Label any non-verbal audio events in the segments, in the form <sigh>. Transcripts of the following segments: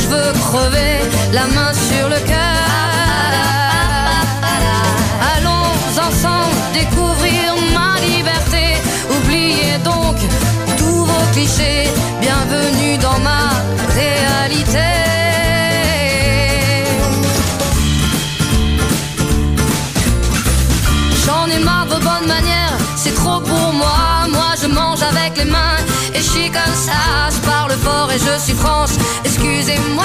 Je veux crever la main sur le cœur. Allons ensemble découvrir ma liberté. Oubliez donc tous vos clichés. Bienvenue dans ma réalité. J'en ai marre de vos bonnes manières, c'est trop pour moi. Moi je mange avec les mains et je suis comme ça. Je parle fort et je suis France, excusez-moi.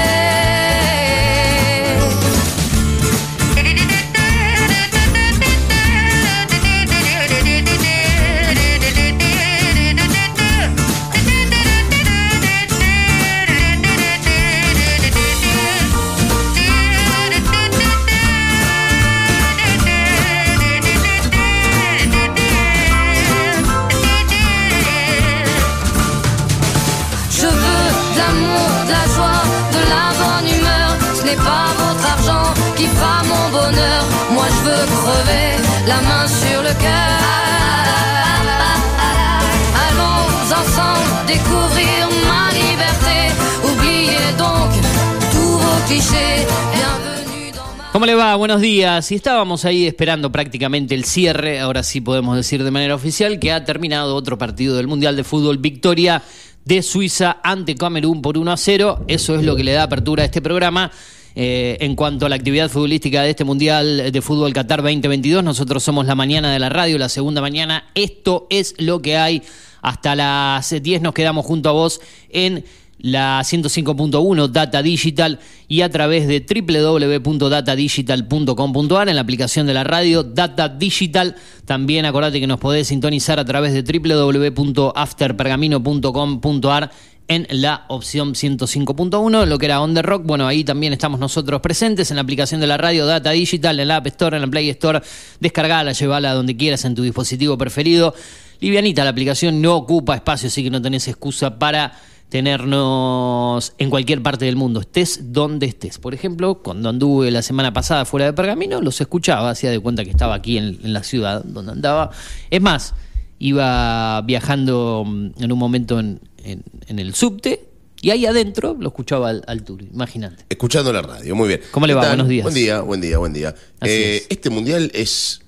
¿Cómo le va? Buenos días. Y estábamos ahí esperando prácticamente el cierre, ahora sí podemos decir de manera oficial, que ha terminado otro partido del Mundial de Fútbol, victoria de Suiza ante Camerún por 1 a 0. Eso es lo que le da apertura a este programa. Eh, en cuanto a la actividad futbolística de este Mundial de Fútbol Qatar 2022, nosotros somos la mañana de la radio, la segunda mañana. Esto es lo que hay. Hasta las 10 nos quedamos junto a vos en la 105.1 Data Digital y a través de www.datadigital.com.ar en la aplicación de la radio Data Digital. También acordate que nos podés sintonizar a través de www.afterpergamino.com.ar en la opción 105.1, lo que era On The Rock. Bueno, ahí también estamos nosotros presentes en la aplicación de la radio Data Digital, en la App Store, en la Play Store. Descargala, llevala donde quieras en tu dispositivo preferido. Livianita, la aplicación no ocupa espacio, así que no tenés excusa para tenernos en cualquier parte del mundo, estés donde estés. Por ejemplo, cuando anduve la semana pasada fuera de Pergamino, los escuchaba, hacía de cuenta que estaba aquí en, en la ciudad donde andaba. Es más, iba viajando mm, en un momento en, en- en el subte y ahí adentro lo escuchaba al, al tour, imagínate. Escuchando la radio, muy bien. ¿Cómo le ¿Qué va? tal? Buenos días. Buen día, buen día, buen día. Eh, es. Este mundial es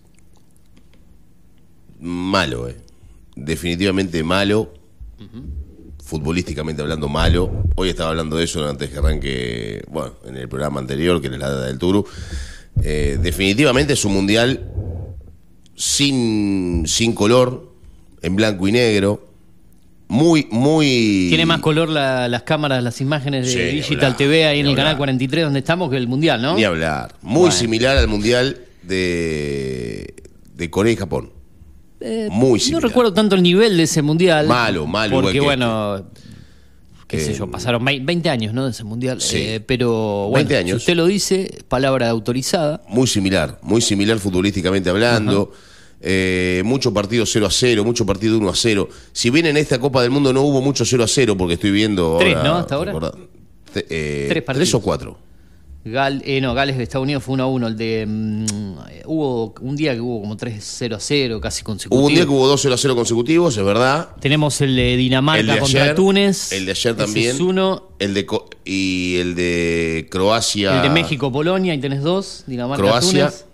malo, eh. definitivamente malo, futbolísticamente hablando malo. Hoy estaba hablando de eso antes que arranque, bueno, en el programa anterior, que era la data del Turu. Eh, definitivamente es un mundial sin, sin color, en blanco y negro. Muy, muy. Tiene más color la- las cámaras, las imágenes de Sí, Digital hablar, TV ahí en el canal hablar. 43 donde estamos que el Mundial, ¿no? Ni hablar. Muy Bueno. similar al mundial de, de Corea y Japón. Eh, Muy No similar. recuerdo tanto el nivel de ese mundial. Malo, malo, Porque bueno, qué sé Eh, yo, pasaron vei- 20 años, ¿no? De ese mundial. Sí. Eh, pero bueno, 20 años. si usted lo dice, palabra autorizada. Muy similar, muy similar futbolísticamente hablando. Eh, mucho partido 0 a 0, mucho partido 1 a 0. Si bien en esta Copa del Mundo no hubo mucho 0 a 0, porque estoy viendo. Tres, ahora, ¿no? Hasta ahora. eh, Tres partidos. Tres o cuatro. Gal, eh, no, Gales de Estados Unidos fue 1 a 1. El de. mm, hubo un día que hubo como 3-0 a 0, casi consecutivo. Hubo un día que hubo 2 0 a 0 consecutivos, es verdad. Tenemos el de Dinamarca El de contra ayer, Túnez. El de ayer también. Es uno. El de y el de Croacia. El de México, Polonia, y tenés dos. Dinamarca, Croacia. Túnez.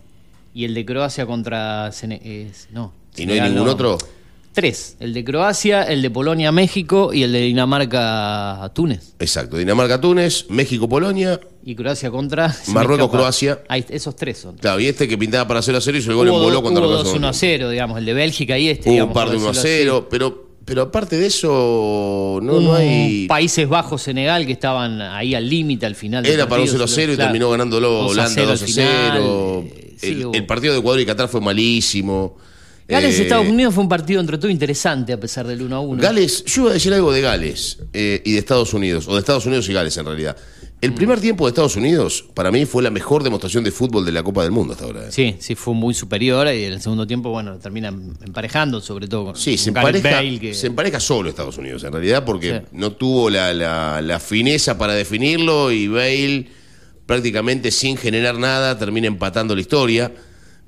Y el de Croacia contra. Sene- eh, no. ¿Y no hay ningún otro? Tres. El de Croacia, el de Polonia, México y el de Dinamarca, Túnez. Exacto. Dinamarca-Túnez, México-Polonia. Y Croacia contra. <laughs> Marruecos. Croacia. Ahí, esos tres son. Claro, y este que pintaba para 0 a 0 hizo el gol voló contra hubo los 2 1 a 0, digamos. El de Bélgica y este. Hubo digamos, un par de por 1 a decirlo 0, pero, pero aparte de eso, no, no hay. Países Bajos, Senegal, que estaban ahí al límite al final. Era para un partido, 0 a 0 y claro. terminó ganándolo 2 a Holanda 0 al 2 a final, 0. eh, el, el partido de Ecuador y Qatar fue malísimo. Gales, Eh, Estados Unidos fue un partido entre todo interesante a pesar del 1 a 1. Gales, yo iba a decir algo de Gales eh, y de Estados Unidos, o de Estados Unidos y Gales en realidad. El primer tiempo de Estados Unidos, para mí, fue la mejor demostración de fútbol de la Copa del Mundo hasta ahora. eh. Sí, sí, fue muy superior y en el segundo tiempo, bueno, terminan emparejando, sobre todo con, Sí, se con empareja, Bale, que- se empareja solo Estados Unidos, en realidad, porque Sí. no tuvo la, la- la fineza para definirlo y Bale prácticamente sin generar nada termina empatando la historia.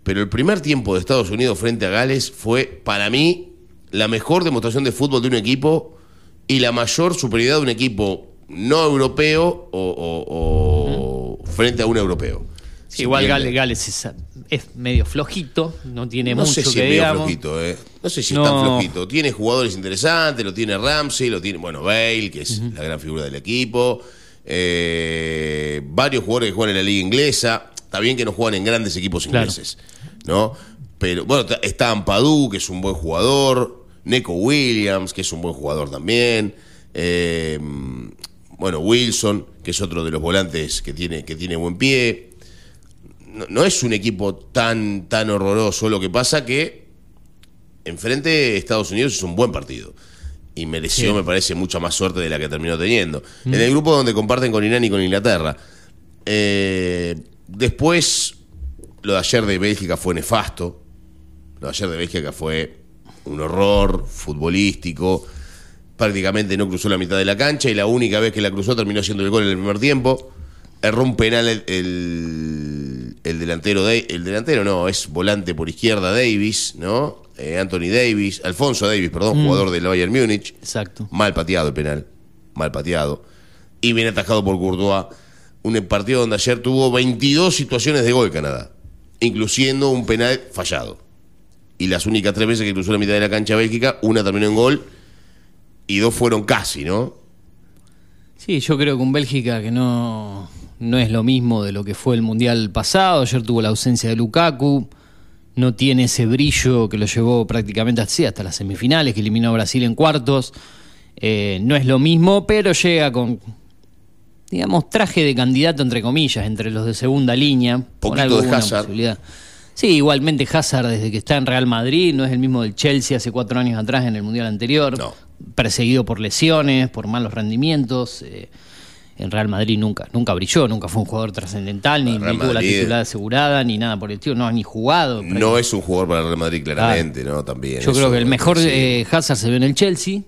Pero el primer tiempo de Estados Unidos frente a Gales fue, para mí, la mejor demostración de fútbol de un equipo y la mayor superioridad de un equipo no europeo o, o- o frente a un europeo. Sí, ¿Se igual? Gales, Gales es, es medio flojito, no tiene No mucho sé si que es medio flojito, ¿eh? No sé si No. es tan flojito. Tiene jugadores interesantes, lo tiene Ramsey, lo tiene, bueno, Bale, que es la gran figura del equipo. eh, varios jugadores que juegan en la liga inglesa. Está bien que no juegan en grandes equipos Claro. ingleses, ¿no? Pero, bueno, está- Ampadu, que es un buen jugador. Neko Williams, que es un buen jugador también. eh, bueno, Wilson, que es otro de los volantes que tiene, que tiene buen pie no, no es un equipo tan, tan horroroso. Lo que pasa que enfrente Estados Unidos es un buen partido. Y mereció, Sí. me parece, mucha más suerte de la que terminó teniendo. En el grupo donde comparten con Irán y con Inglaterra. Eh, después, lo de ayer de Bélgica fue nefasto. Lo de ayer de Bélgica fue un horror futbolístico. Prácticamente no cruzó la mitad de la cancha y la única vez que la cruzó terminó haciendo el gol en el primer tiempo. Erró un penal el, el- el delantero, de, el delantero no, es volante por izquierda Davis, ¿no? Eh, Anthony Davis, Alfonso Davis, perdón, jugador del Bayern Múnich. Exacto. Mal pateado el penal, mal pateado. Y bien atajado por Courtois. Un partido donde ayer tuvo 22 situaciones de gol Canadá, incluyendo un penal fallado. Y las únicas tres veces que cruzó la mitad de la cancha Bélgica, una terminó en gol y dos fueron casi, ¿no? Sí, yo creo que un Bélgica que no, no es lo mismo de lo que fue el Mundial pasado. Ayer tuvo la ausencia de Lukaku. No tiene ese brillo que lo llevó prácticamente así hasta las semifinales, que eliminó a Brasil en cuartos. Eh, no es lo mismo, pero llega con, digamos, traje de candidato, entre comillas, entre los de segunda línea. con algo, de Hazard. posibilidad. Sí, igualmente Hazard desde que está en Real Madrid no es el mismo del Chelsea hace cuatro años atrás en el Mundial anterior. No. Perseguido por lesiones, por malos rendimientos. eh, en Real Madrid nunca, nunca brilló, nunca fue un jugador trascendental, ni, tuvo la Madrid- titular asegurada, ni nada por el estilo, no, ni jugado. No es un jugador para el Real Madrid, claramente, ¿no? También. Yo creo que el me mejor eh, Hazard se ve en el Chelsea,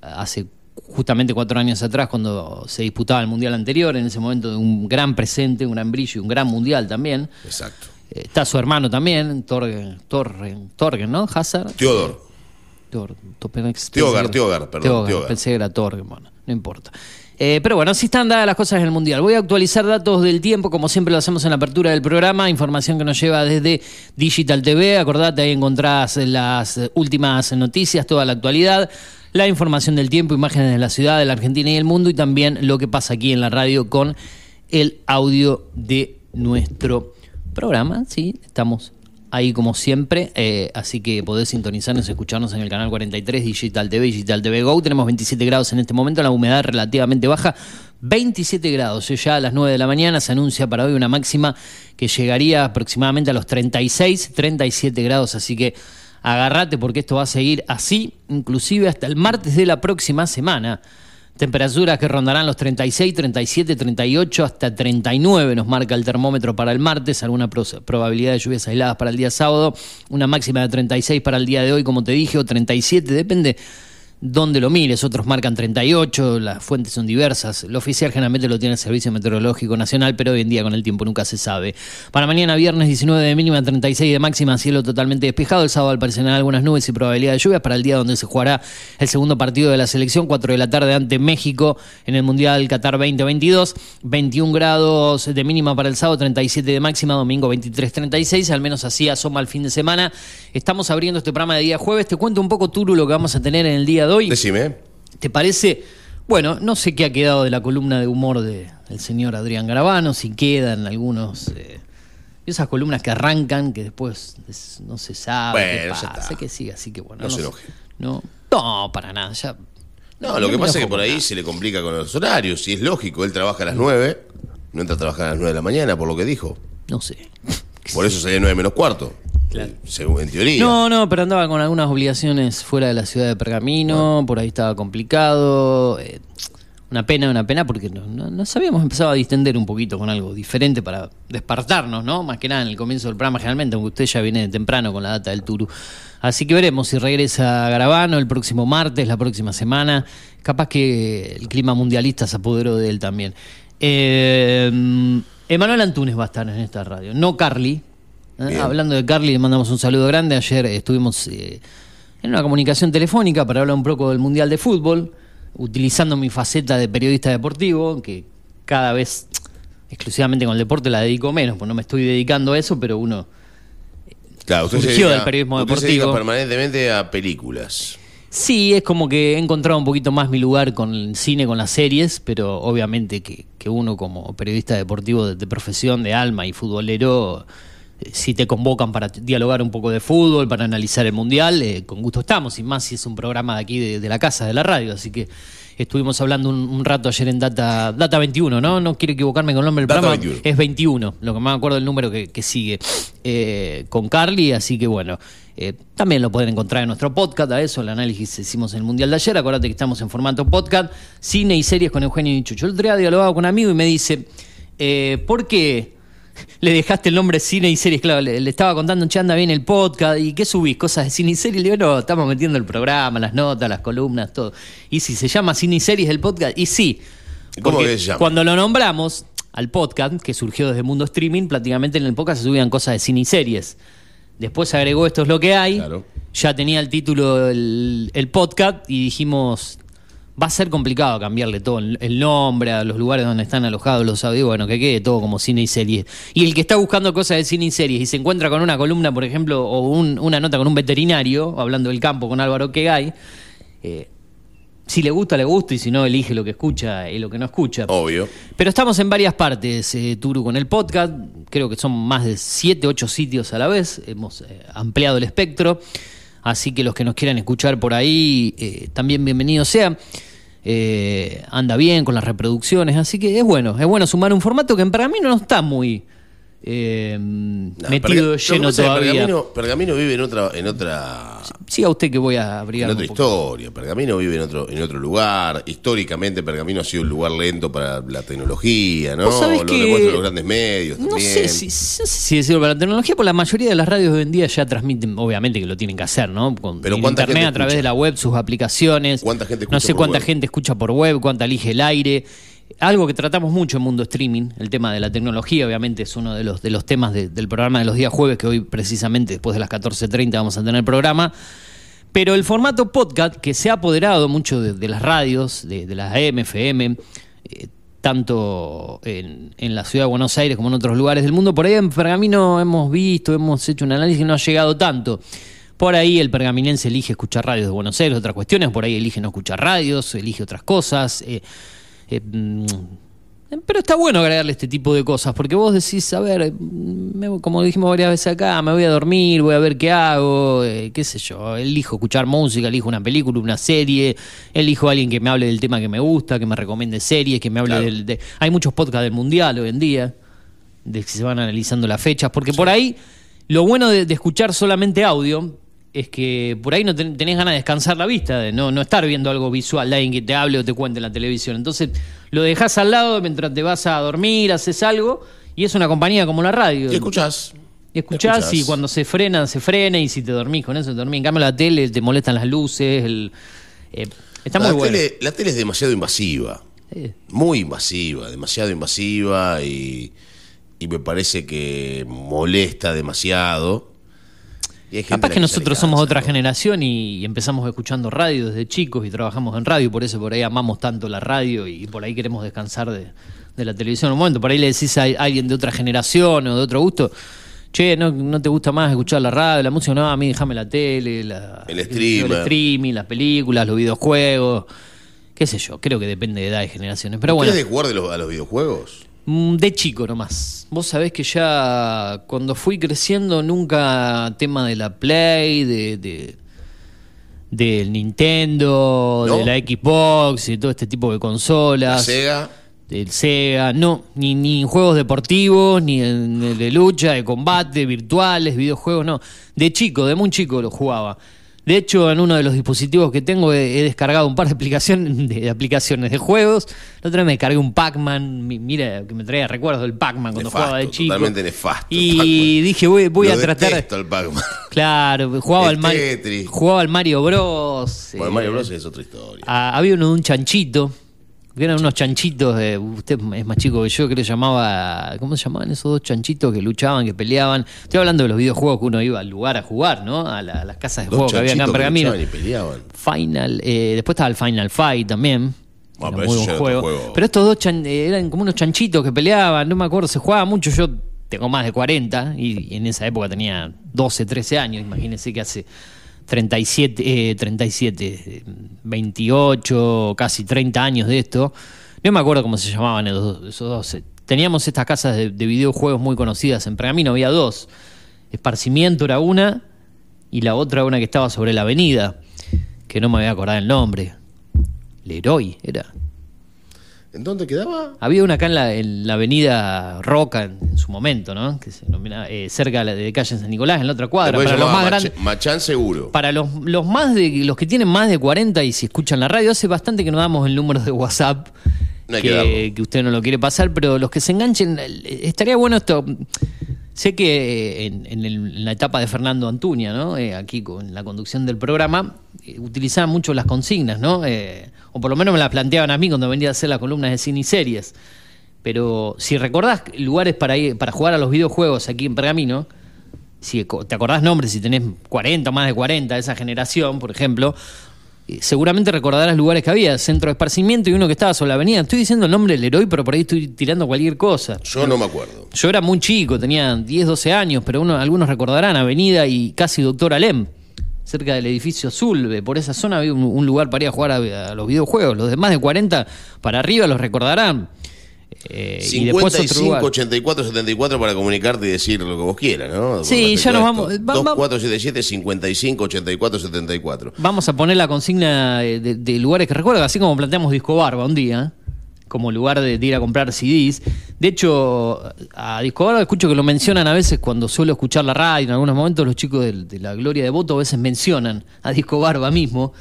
hace justamente cuatro años atrás cuando se disputaba el Mundial anterior, en ese momento de un gran presente, un gran brillo y un gran Mundial también. Exacto. Eh, está su hermano también, Torgen, Torgen, Torgen, ¿no? Hazard. Teodor. Que- Teogar, perdón, Teogar. Pensé que era Torgen, bueno, no importa. Eh, pero bueno, así están dadas las cosas en el Mundial. Voy a actualizar datos del tiempo, como siempre lo hacemos en la apertura del programa. Información que nos lleva desde Digital TV. Acordate, ahí encontrás las últimas noticias, toda la actualidad, la información del tiempo, imágenes de la ciudad, de la Argentina y el mundo, y también lo que pasa aquí en la radio con el audio de nuestro programa. Sí, estamos ahí como siempre, eh, así que podés sintonizarnos, escucharnos en el canal 43 Digital TV, Digital TV Go. Tenemos 27 grados en este momento, la humedad relativamente baja, 27 grados. Eh, Ya a las 9 de la mañana se anuncia para hoy una máxima que llegaría aproximadamente a los 36, 37 grados, así que agarrate porque esto va a seguir así, inclusive hasta el martes de la próxima semana. Temperaturas que rondarán los 36, 37, 38 hasta 39 nos marca el termómetro para el martes, alguna probabilidad de lluvias aisladas para el día sábado, una máxima de 36 para el día de hoy, como te dije, o 37, depende donde lo mires, otros marcan 38, las fuentes son diversas. Lo oficial generalmente lo tiene el Servicio Meteorológico Nacional, pero hoy en día con el tiempo nunca se sabe. Para mañana viernes 19 de mínima, 36 de máxima, cielo totalmente despejado. El sábado al algunas nubes y probabilidad de lluvias para el día donde se jugará el segundo partido de la selección, 4 de la tarde ante México en el Mundial Qatar 2022. 21 grados de mínima para el sábado, 37 de máxima, domingo 23-36, al menos así asoma el fin de semana. Estamos abriendo este programa de día jueves. Te cuento un poco, Turu, lo que vamos a tener en el día de hoy. Decime. ¿Te parece? Bueno, no sé qué ha quedado de la columna de humor del señor Adrián Garabano, si quedan algunos... Eh, esas columnas que arrancan, que después no se sabe qué pasa, que sigue, así que bueno. No, se enoje. No, no, para nada, ya... No, lo que pasa es que por ahí se le complica con los horarios, y es lógico, él trabaja a las 9, no entra a trabajar a las 9 de la mañana, por lo que dijo. No sé. Por eso sería 9 menos cuarto. Según en teoría. No, no, pero andaba con algunas obligaciones fuera de la ciudad de Pergamino, por ahí estaba complicado. Eh, una pena, una pena, porque no, nos habíamos empezado a distender un poquito con algo diferente para despertarnos, ¿no? Más que nada en el comienzo del programa, generalmente, aunque usted ya viene de temprano con la data del Turu. Así que veremos si regresa a Garabano el próximo martes, la próxima semana. Capaz que el clima mundialista se apoderó de él también. Eh, Emanuel Antunes va a estar en esta radio, no Carly, ¿eh? Hablando de Carly, le mandamos un saludo grande. Ayer estuvimos eh, en una comunicación telefónica para hablar un poco del Mundial de Fútbol, utilizando mi faceta de periodista deportivo, que cada vez exclusivamente con el deporte la dedico menos, pues no me estoy dedicando a eso, pero uno claro, usted surgió del periodismo deportivo. permanentemente a películas. Sí, es como que he encontrado un poquito más mi lugar con el cine, con las series, pero obviamente que, uno como periodista deportivo de, profesión, de alma y futbolero, si te convocan para dialogar un poco de fútbol, para analizar el mundial, eh, con gusto estamos, y más si es un programa de aquí de, la casa, de la radio, así que estuvimos hablando un, rato ayer en Data, Data 21, ¿no? No quiero equivocarme con el nombre del programa, es 21, lo que me acuerdo del número que, sigue, eh, con Carly, así que bueno, eh, también lo pueden encontrar en nuestro podcast, a eso, el análisis hicimos en el Mundial de ayer, acuérdate que estamos en formato podcast, cine y series con Eugenio y Chucho. El otro día dialogaba con un amigo y me dice, ¿por qué <laughs> le dejaste el nombre cine y series, claro, le, estaba contando, che, anda bien el podcast, ¿y qué subís? Cosas de cine y series, le digo, no, estamos metiendo el programa, las notas, las columnas, todo. Y si se llama cine y series el podcast, y sí. ¿Cómo que se llama? Cuando lo nombramos al podcast, que surgió desde Mundo Streaming, prácticamente en el podcast se subían cosas de cine y series. Después agregó esto es lo que hay. Ya tenía el título el, el podcast y dijimos, va a ser complicado cambiarle todo el nombre a los lugares donde están alojados los audios, bueno, que quede todo como cine y series. Y el que está buscando cosas de cine y series y se encuentra con una columna, por ejemplo, o una nota con un veterinario, hablando del campo con Álvaro Quegay, eh, si le gusta, le gusta, y si no, elige lo que escucha y lo que no escucha. Obvio. Pero estamos en varias partes, eh, Turu, con el podcast. Creo que son más de 7, 8 sitios a la vez. Hemos eh, ampliado el espectro. Así que los que nos quieran escuchar por ahí, eh, también bienvenidos sean. Eh, anda bien con las reproducciones, así que es bueno, es bueno sumar un formato que para mí no está muy eh, metido lleno todavía. Pergamino, vive en otra, en otra. Sí, a usted que voy a abrir. En otra historia. Pergamino vive en otro, en otro lugar. Históricamente, Pergamino ha sido un lugar lento para la tecnología, ¿no? Lo demuestran los grandes medios. No sé si, no sé si decirlo para la tecnología, porque la mayoría de las radios de hoy en día ya transmiten, obviamente que lo tienen que hacer, ¿no? Con Pero internet, a través de la web, sus aplicaciones. ¿Cuánta gente No sé cuánta gente escucha por web, cuánta elige el aire algo que tratamos mucho en Mundo Streaming, el tema de la tecnología, obviamente es uno de los, de los temas del programa de los días jueves, que hoy precisamente después de las 14.30 vamos a tener el programa. Pero el formato podcast, que se ha apoderado mucho de, las radios, de, las AM, FM, eh, tanto en, en, la ciudad de Buenos Aires como en otros lugares del mundo, por ahí en Pergamino hemos visto, hemos hecho un análisis que no ha llegado tanto. Por ahí el pergaminense elige escuchar radios de Buenos Aires, otras cuestiones, por ahí elige no escuchar radios, elige otras cosas. Eh, eh, mm, pero está bueno agregarle este tipo de cosas, porque vos decís, a ver, como dijimos varias veces acá, me voy a dormir, voy a ver qué hago, eh, qué sé yo, elijo escuchar música, elijo una película, una serie, elijo a alguien que me hable del tema que me gusta, que me recomiende series, que me hable del... De... Hay muchos podcasts del Mundial hoy en día, de que se van analizando las fechas, porque por ahí lo bueno de escuchar solamente audio es que por ahí no tenés ganas de descansar la vista, de no, no estar viendo algo visual, de alguien que te hable o te cuente en la televisión. Entonces lo dejas al lado mientras te vas a dormir, haces algo, y es una compañía como la radio. Y escuchás. Y escuchás, y cuando se frena, se frena, y si te dormís con eso, te dormís. En cambio, la tele te molestan las luces, el, Eh, está la muy bueno. Tele, la tele es demasiado invasiva. Muy invasiva, demasiado invasiva y, y me parece que molesta demasiado. Y hay gente a Capaz que nosotros somos otra generación y empezamos escuchando radio desde chicos y trabajamos en radio, por eso por ahí amamos tanto la radio y por ahí queremos descansar de, de la televisión un momento. Por ahí le decís a alguien de otra generación o de otro gusto, che, ¿no, no te gusta más escuchar la radio, la música? No, a mí déjame la tele, la, El streamer. el streaming, las películas, los videojuegos, qué sé yo, creo que depende de edad y generaciones. Pero bueno. ¿Ustedes de jugar de los- a los videojuegos? Mm, De chico nomás. Vos sabés que ya cuando fui creciendo nunca tema de la Play, de, de- del Nintendo, ¿No? de la Xbox y todo este tipo de La consolas. Sega. Del Sega, no, ni, ni en juegos deportivos, ni en el de lucha, de combate, virtuales, videojuegos, no. De chico, de muy chico lo jugaba. De hecho, en uno de los dispositivos que tengo he, he descargado un par de aplicaciones de, <laughs> de aplicaciones de juegos. La otra vez me cargué un Pac-Man, mi- mira que me traía recuerdos del Pac-Man cuando Nefasto, jugaba de chico. totalmente nefasto, Y dije, voy, voy Lo a tratar. al Pac-Man. Claro, jugaba al Mario, jugaba al Mario Bros. Bueno, eh, Mario Bros es otra historia. Había uno de un chanchito, que eran unos chanchitos, de, usted es más chico que yo, que le llamaba, ¿cómo se llamaban esos dos chanchitos que luchaban, que peleaban? Estoy hablando de los videojuegos que uno iba al lugar a jugar, ¿no? A, la- a las casas de Dos juego que había acá en Pergamino. luchaban y peleaban. Final, eh, después estaba el Final Fight también. Ah, muy buen juego. Pero estos dos chan- eh, eran como unos chanchitos que peleaban, no me acuerdo, se jugaba mucho, yo tengo más de 40 y, y en esa época tenía 12, 13 años, imagínense que hace 37, eh, 37, eh, 28, casi 30 años de esto. No me acuerdo cómo se llamaban esos, esos dos. Teníamos estas casas de, de videojuegos muy conocidas. En Pergamino había dos. Esparcimiento era una y la otra una que estaba sobre la avenida, que no me voy a acordar el nombre. Leroy era. ¿En dónde quedaba? Había una acá en la, en la avenida Roca en, en su momento, ¿no? Que se denomina, eh, cerca de, calle San Nicolás, en la otra cuadra. Para los más grandes. Machán seguro. Para los, los más de los que tienen más de 40 y si escuchan la radio, hace bastante que no damos el número de WhatsApp. No que darlo. que, que usted no lo quiere pasar, pero los que se enganchen, estaría bueno esto. Sé que eh, en, en el- en la etapa de Fernando Antuña, ¿no? Eh, aquí con la conducción del programa, eh, utilizaban mucho las consignas, ¿no? Eh, o por lo menos me las planteaban a mí cuando venía a hacer las columnas de cine y series. Pero si recordás lugares para ir, para jugar a los videojuegos aquí en Pergamino, si te acordás nombres, si tenés 40 o más de 40 de esa generación, por ejemplo, seguramente recordarás lugares que había, centro de esparcimiento y uno que estaba sobre la avenida. Estoy diciendo el nombre del héroe, pero por ahí estoy tirando cualquier cosa. Yo no me acuerdo. Yo era muy chico, tenía 10, 12 años, pero uno, algunos recordarán Avenida y casi Doctor Alem, cerca del edificio azul. eh, Por esa zona había un, un lugar para ir a jugar a, a los videojuegos. Los de más de 40 para arriba los recordarán. Eh, y después otro 55 lugar. 84 74 para comunicarte y decir lo que vos quieras, ¿no? Sí, ya nos vamos- va- va- 2477 55 84 74. Vamos a poner la consigna de, de- de lugares que recuerdo, así como planteamos Disco Barba un día, como lugar de, de ir a comprar CDs. De hecho, a Disco Barba escucho que lo mencionan a veces cuando suelo escuchar la radio, en algunos momentos los chicos del- de, la Gloria de Voto a veces mencionan a Disco Barba mismo.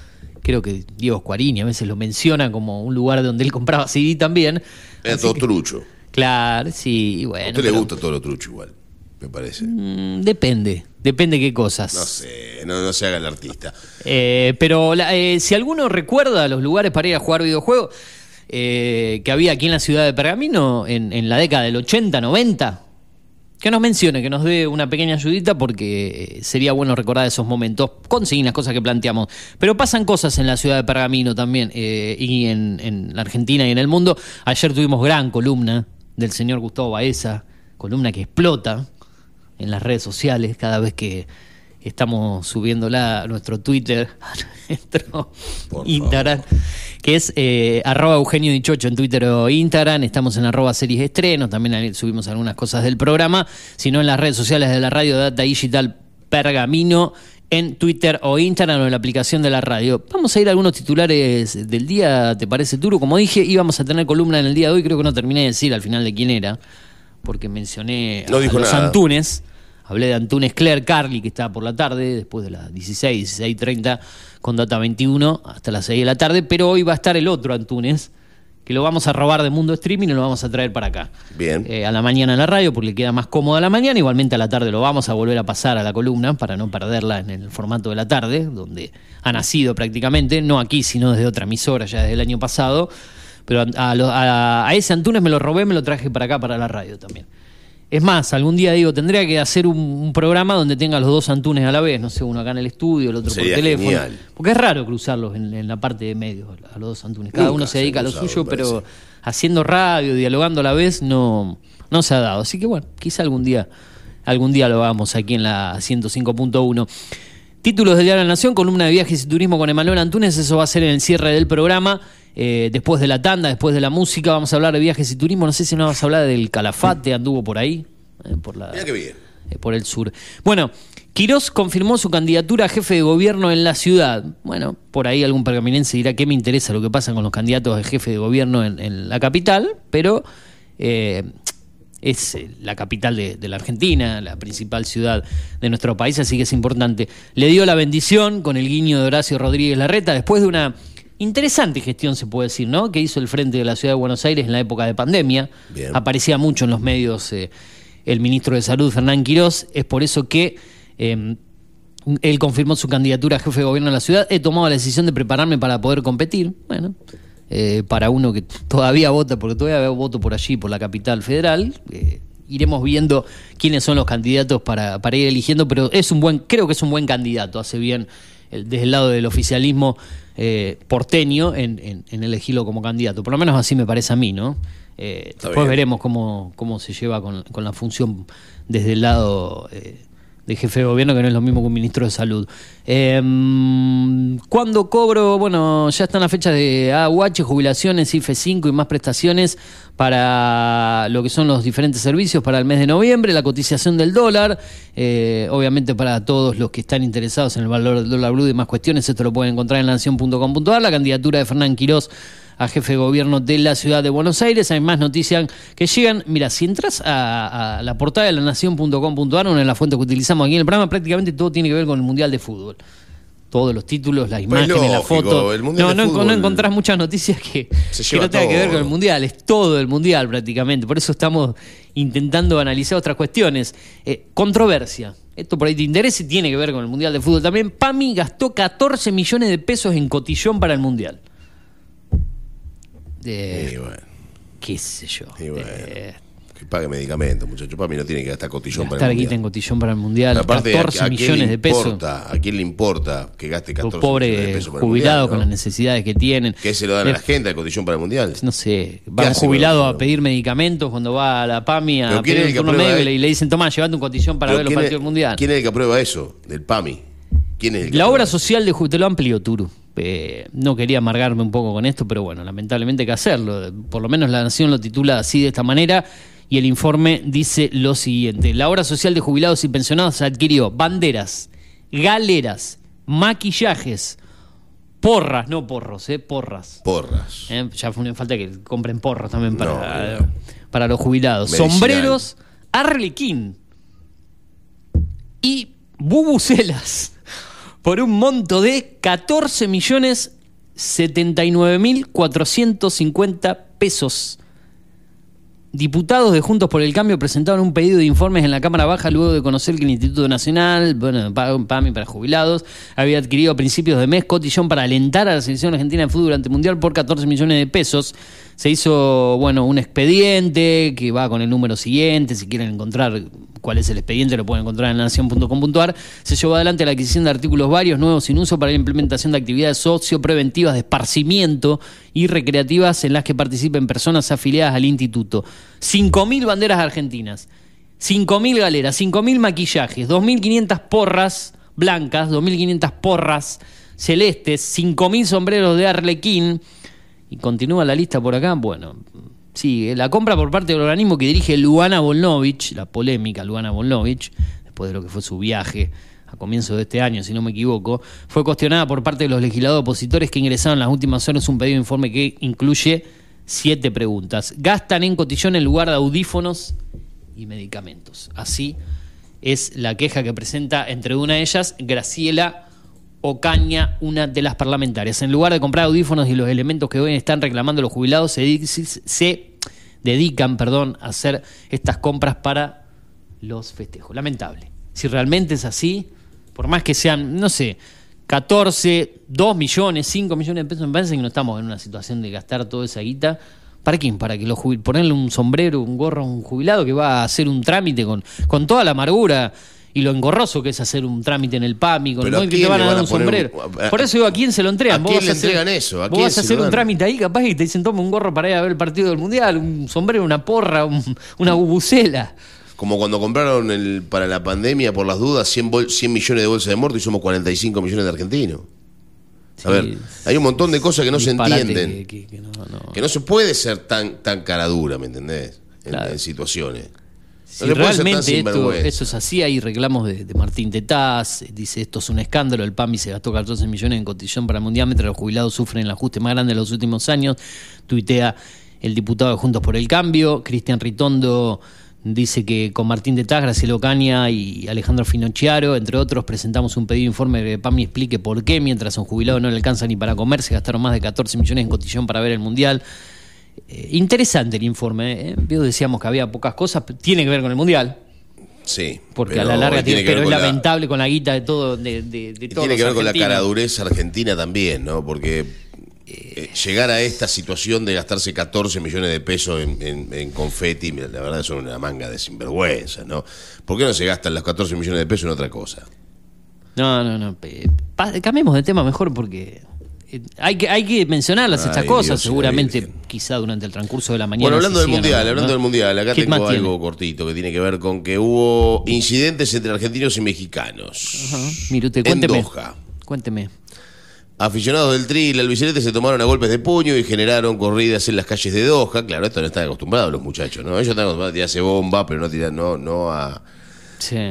Creo que Diego Squarini a veces lo menciona como un lugar donde él compraba CD también. Es Así todo que- trucho. Claro, sí, bueno. a usted le gusta todo lo trucho igual, me parece. mm, depende, depende qué cosas. No sé, no, no se haga el artista. Eh, pero la- eh, si alguno recuerda los lugares para ir a jugar videojuegos eh, que había aquí en la ciudad de Pergamino en, en la década del 80, 90, que nos mencione, que nos dé una pequeña ayudita porque eh, sería bueno recordar esos momentos, consignas, cosas que planteamos. Pero pasan cosas en la ciudad de Pergamino también eh, y en, en la Argentina y en el mundo. Ayer tuvimos gran columna del señor Gustavo Baeza, columna que explota en las redes sociales cada vez que estamos subiéndola a nuestro Twitter, <laughs> a nuestro Por Instagram, que es eh, arroba Eugenio Dichocho en Twitter o Instagram, estamos en arroba series estrenos, también subimos algunas cosas del programa, sino en las redes sociales de la radio Data Digital Pergamino, en Twitter o Instagram o en la aplicación de la radio. Vamos a ir a algunos titulares del día, ¿te parece, Turo? Como dije, íbamos a tener columna en el día de hoy, creo que no terminé de decir al final de quién era, porque mencioné No a dijo los nada. Antunes. Hablé de Antunes Claire Carly, que estaba por la tarde, después de las 16, 16.30, con data 21, hasta las 6 de la tarde. Pero hoy va a estar el otro Antunes, que lo vamos a robar de Mundo Streaming y lo vamos a traer para acá. Bien. Eh, a la mañana en la radio porque queda más cómodo a la mañana. Igualmente a la tarde lo vamos a volver a pasar a la columna para no perderla en el formato de la tarde, donde ha nacido prácticamente, no aquí, sino desde otra emisora ya desde el año pasado. Pero a, a- a ese Antunes me lo robé, me lo traje para acá, para la radio también. Es más, algún día digo, tendría que hacer un, un programa donde tenga los dos Antunes a la vez, no sé, uno acá en el estudio, el otro Sería por teléfono. genial. Porque es raro cruzarlos en, en la parte de medio, a los dos Antunes. Cada Nunca uno se dedica a lo suyo, pero haciendo radio, dialogando a la vez, no, no se ha dado. Así que bueno, quizá algún día, algún día lo hagamos aquí en la 105.1. Títulos del Diario de la Nación, columna de viajes y turismo con Emanuel Antunes, eso va a ser en el cierre del programa. Eh, después de la tanda, después de la música, vamos a hablar de viajes y turismo. No sé si nos vamos a hablar del Calafate, anduvo por ahí, eh, por la, Mira qué bien. eh, por el sur. Bueno, Quirós confirmó su candidatura a jefe de gobierno en la ciudad. Bueno, por ahí algún pergaminense dirá que me interesa lo que pasa con los candidatos de jefe de gobierno en, en la capital, pero es la capital de, de la Argentina, la principal ciudad de nuestro país, así que es importante. Le dio la bendición con el guiño de Horacio Rodríguez Larreta después de una interesante gestión, se puede decir, ¿no? Que hizo el frente de la ciudad de Buenos Aires en la época de pandemia. Bien. Aparecía mucho en los medios eh, el ministro de Salud, Fernán Quirós. Es por eso que eh, él confirmó su candidatura a jefe de gobierno de la ciudad. He tomado la decisión de prepararme para poder competir. Bueno, eh, para uno que todavía vota, porque todavía voto por allí, por la capital federal. eh, iremos viendo quiénes son los candidatos para, para ir eligiendo, pero es un buen, creo que es un buen candidato. Hace bien desde el lado del oficialismo eh, porteño en, en- en elegirlo como candidato. Por lo menos así me parece a mí, ¿no? Eh, después bien. veremos cómo, cómo se lleva con, con la función desde el lado eh, de jefe de gobierno, que no es lo mismo que un ministro de salud. Eh, ¿Cuándo cobro? Bueno, ya están las fechas de AUH, jubilaciones, IFE 5 y más prestaciones para lo que son los diferentes servicios para el mes de noviembre, la cotización del dólar, eh, obviamente para todos los que están interesados en el valor del dólar blue y más cuestiones, esto lo pueden encontrar en nación.com.ar, la candidatura de Fernán Quirós a jefe de gobierno de la ciudad de Buenos Aires. Hay más noticias que llegan. Mira, si entras a, a la portada de la nación.com.ar, una de las fuentes que utilizamos aquí en el programa, prácticamente todo tiene que ver con el Mundial de Fútbol. Todos los títulos, las imágenes, la lógico, foto. el no, no, Fútbol no encontrás muchas noticias que, que no tengan que ver con el Mundial. Es todo el Mundial prácticamente. Por eso estamos intentando analizar otras cuestiones. Eh, controversia. Esto por ahí te interesa y tiene que ver con el Mundial de Fútbol también. PAMI gastó 14 millones de pesos en cotillón para el Mundial. Eh, Y bueno, qué sé yo. y bueno. Eh, que pague medicamentos, muchachos. Para mí no tiene que gastar cotillón para el guita en mundial. cotillón para el Mundial. Aparte, 14 ¿a, a quién millones le de pesos. ¿A quién le importa que gaste 14 Los millones de pesos para jubilados mundial, con las necesidades que tienen. ¿Qué se lo dan a la gente el cotillón para el mundial? No sé, va un jubilado a pedir medicamentos cuando va a la PAMI a Pero ¿quién pedir el turno médico y eh? le- y le dicen, tomá, llevate un cotillón para ver los ¿quién partidos del Mundial. ¿Quién es el que aprueba eso? Del PAMI. ¿Quién es el que La aprueba obra social de Ju- te lo amplió Turu. Eh, no quería amargarme un poco con esto, pero bueno, lamentablemente hay que hacerlo. Por lo menos la Nación lo titula así de esta manera y el informe dice lo siguiente. La obra social de jubilados y pensionados adquirió banderas, galeras, maquillajes, porras, no porros, eh, porras. Porras. Eh, ya fue una falta que compren porros también para, No, no. para los jubilados. Medicinal. Sombreros, arlequín y bubucelas por un monto de 14 millones 79 mil 450 pesos. Diputados de Juntos por el Cambio presentaron un pedido de informes en la Cámara Baja luego de conocer que el Instituto Nacional, bueno, Pa- PAMI para jubilados, había adquirido a principios de mes cotillón para alentar a la selección argentina de fútbol durante el Mundial por 14 millones de pesos. Se hizo, bueno, un expediente que va con el número siguiente. Si quieren encontrar cuál es el expediente, lo pueden encontrar en nación.com.ar. Se llevó adelante la adquisición de artículos varios nuevos sin uso para la implementación de actividades sociopreventivas de esparcimiento y recreativas en las que participen personas afiliadas al instituto. 5.000 banderas argentinas, 5.000 galeras, 5.000 maquillajes, 2.500 porras blancas, 2.500 porras celestes, 5.000 sombreros de arlequín. Y continúa la lista por acá. Bueno, sí, la compra por parte del organismo que dirige Luana Volnovich, la polémica Luana Volnovich, después de lo que fue su viaje a comienzo de este año, si no me equivoco, fue cuestionada por parte de los legisladores opositores que ingresaron en las últimas horas un pedido de informe que incluye siete preguntas. ¿Gastan en cotillón en lugar de audífonos y medicamentos? Así es la queja que presenta entre una de ellas Graciela Ocaña, una de las parlamentarias. En lugar de comprar audífonos y los elementos que hoy están reclamando los jubilados, se, se dedican perdón, a hacer estas compras para los festejos. Lamentable. Si realmente es así, por más que sean, no sé, 14, 2 millones, 5 millones de pesos, me parece que no estamos en una situación de gastar toda esa guita. ¿Para quién? Para que los ponerle un sombrero, un gorro a un jubilado que va a hacer un trámite con, con toda la amargura y lo engorroso que es hacer un trámite en el PAMI con ¿a que te van a dar un sombrero. un- Por eso digo, ¿a quién se lo entregan? ¿A Vos quién vas le hacer- entregan eso? ¿A vos quién vas a hacer un trámite ahí, capaz y te dicen, toma un gorro para ir a ver el partido del Mundial, un sombrero, una porra, un- una bubucela. Como cuando compraron el, para la pandemia, por las dudas, 100, bol- 100 millones de bolsas de muerto y somos 45 millones de argentinos. A ver, hay un montón de cosas que no se entienden. que- que- que no, no. Que no se puede ser tan, tan cara dura, ¿me entendés? En, Claro. en situaciones. Si No realmente esto, es así, hay reclamos de, de Martín Tetaz, dice esto es un escándalo, el PAMI se gastó 14 millones en cotillón para el mundial, mientras los jubilados sufren el ajuste más grande de los últimos años, tuitea el diputado de Juntos por el Cambio, Cristian Ritondo dice que con Martín Tetaz, Graciela Ocaña y Alejandro Finocchiaro, entre otros, presentamos un pedido de informe que PAMI explique por qué, mientras a un jubilado no le alcanza ni para comer, se gastaron más de 14 millones en cotillón para ver el mundial. Eh, interesante el informe, ¿eh? Decíamos que había pocas cosas, tiene que ver con el mundial. Sí. Porque pero a la larga tiene, que ver pero es la- lamentable con la guita de todo, de, de, de todos tiene que ver con la argentinos. caradurez argentina también, ¿no? Porque eh, llegar a esta situación de gastarse 14 millones de pesos en, en, en confeti, la verdad son una manga de sinvergüenza, ¿no? ¿Por qué no se gastan los 14 millones de pesos en otra cosa? No, no, no. cambiemos de tema mejor porque eh, hay que, hay que mencionarlas estas Ay, cosas, Dios seguramente, Virgen. quizá durante el transcurso de la mañana. Bueno, hablando del Mundial, hablando, del Mundial, acá ¿Qué tengo algo tiene? cortito que tiene que ver con que hubo incidentes entre argentinos y mexicanos. Ajá. Mire usted, En cuénteme. Doha. Cuénteme. Aficionados del Tri y el albiceleste se tomaron a golpes de puño y generaron corridas en las calles de Doha. Claro, esto no están acostumbrados los muchachos, ¿no? Ellos están acostumbrados a tirarse bomba, pero no, tirar, no, no a,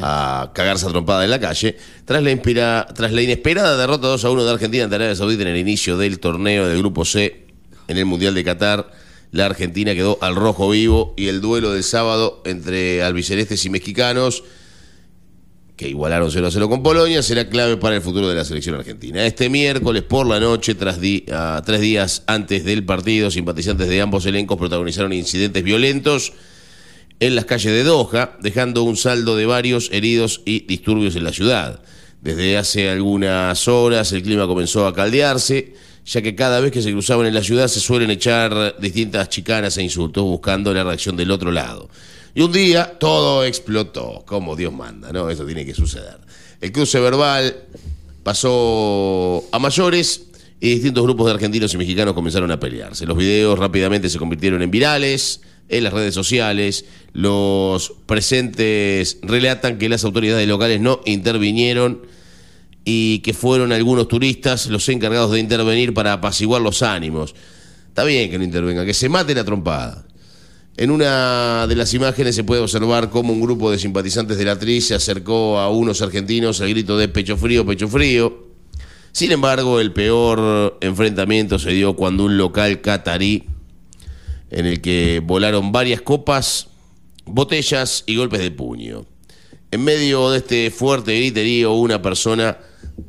A cagarse a trompada en la calle. Tras la, inspira- tras la inesperada derrota 2 a 1 de Argentina ante Arabia Saudita en el inicio del torneo del Grupo C en el Mundial de Qatar, la Argentina quedó al rojo vivo y el duelo del sábado entre albicelestes y mexicanos que igualaron 0 a 0 con Polonia, será clave para el futuro de la selección argentina. Este miércoles por la noche, tras di- ah, tres días antes del partido, simpatizantes de ambos elencos protagonizaron incidentes violentos en las calles de Doha, dejando un saldo de varios heridos y disturbios en la ciudad. Desde hace algunas horas el clima comenzó a caldearse, ya que cada vez que se cruzaban en la ciudad se suelen echar distintas chicanas e insultos buscando la reacción del otro lado. Y un día todo explotó, como Dios manda, ¿no? Eso tiene que suceder. El cruce verbal pasó a mayores y distintos grupos de argentinos y mexicanos comenzaron a pelearse. Los videos rápidamente se convirtieron en virales en las redes sociales. Los presentes relatan que las autoridades locales no intervinieron y que fueron algunos turistas los encargados de intervenir para apaciguar los ánimos. Está bien que no intervengan, que se mate la trompada. En una de las imágenes se puede observar cómo un grupo de simpatizantes de la actriz se acercó a unos argentinos al grito de pecho frío, pecho frío. Sin embargo, el peor enfrentamiento se dio cuando un local catarí, en el que volaron varias copas, botellas y golpes de puño. En medio de este fuerte griterío, una persona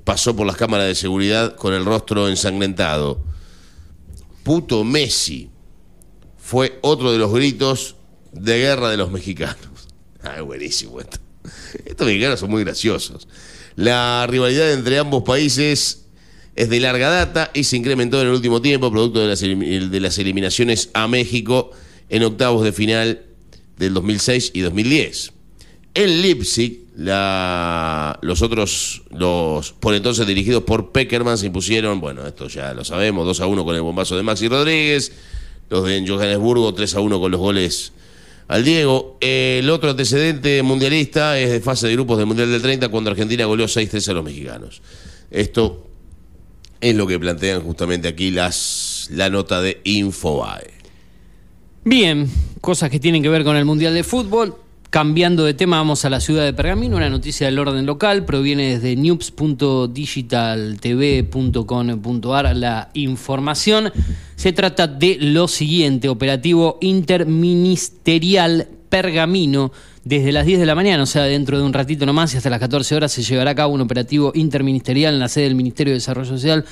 pasó por las cámaras de seguridad con el rostro ensangrentado. Puto Messi fue otro de los gritos de guerra de los mexicanos. <laughs> Ah, buenísimo esto. Estos mexicanos son muy graciosos. La rivalidad entre ambos países es de larga data y se incrementó en el último tiempo, producto de las, de las eliminaciones a México en octavos de final del 2006 y 2010. En Leipzig, los otros, los por entonces dirigidos por Peckerman, se impusieron, bueno, esto ya lo sabemos, 2 a 1 con el bombazo de Maxi Rodríguez, los de Johannesburgo 3 a 1 con los goles al Diego. El otro antecedente mundialista es de fase de grupos del Mundial del 30, cuando Argentina goleó 6-3 a los mexicanos. Esto es lo que plantean justamente aquí las, la nota de Infobae. Bien, cosas que tienen que ver con el Mundial de Fútbol. Cambiando de tema, vamos a la ciudad de Pergamino. Una noticia del orden local proviene desde news.digitaltv.com.ar. La información se trata de lo siguiente: operativo interministerial Pergamino Desde las 10 de la mañana, o sea, dentro de un ratito nomás y hasta las 14 horas, se llevará a cabo un operativo interministerial en la sede del Ministerio de Desarrollo Social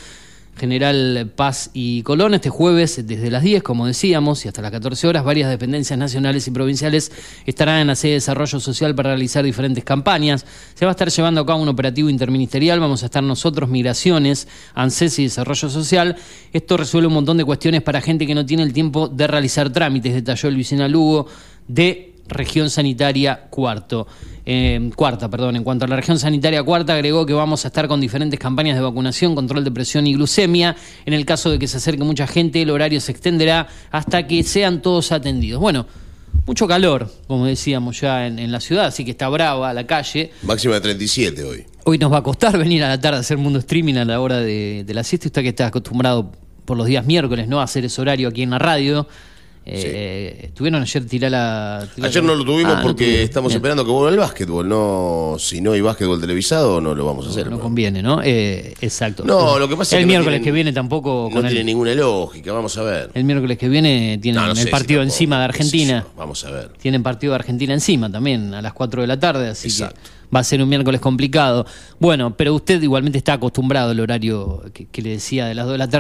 General Paz y Colón. Este jueves, desde las 10, como decíamos, y hasta las 14 horas, varias dependencias nacionales y provinciales estarán en la sede de Desarrollo Social para realizar diferentes campañas. Se va a estar llevando a cabo un operativo interministerial. Vamos a estar nosotros, Migraciones, ANSES y Desarrollo Social. Esto resuelve un montón de cuestiones para gente que no tiene el tiempo de realizar trámites, detalló Luisina Lugo de región sanitaria cuarto. Eh, cuarta, perdón. En cuanto a la región sanitaria cuarta, agregó que vamos a estar con diferentes campañas de vacunación, control de presión y glucemia. En el caso de que se acerque mucha gente, el horario se extenderá hasta que sean todos atendidos. Bueno, mucho calor, como decíamos ya en, la ciudad, así que está brava la calle. Máxima de 37 hoy. Hoy nos va a costar <laughs> venir a la tarde a hacer mundo streaming a la hora de, de la siesta. Usted que está acostumbrado por los días miércoles, ¿no? A hacer ese horario aquí en la radio. Eh, ¿Tuvieron ayer tirar la.? ayer no lo tuvimos ah, porque estamos esperando que vuelva el básquetbol. No, si no hay básquetbol televisado, no lo vamos a hacer. No, conviene, ¿no? Eh, exacto. No, lo que pasa el es que. El miércoles que viene tampoco. No tiene ninguna lógica, vamos a ver. El miércoles que viene tienen el partido encima de Argentina. vamos a ver. Tienen partido de Argentina encima también a las 4 de la tarde, así Exacto va a ser un miércoles complicado. Bueno, pero usted igualmente está acostumbrado al horario que, le decía de las 2 de la tarde.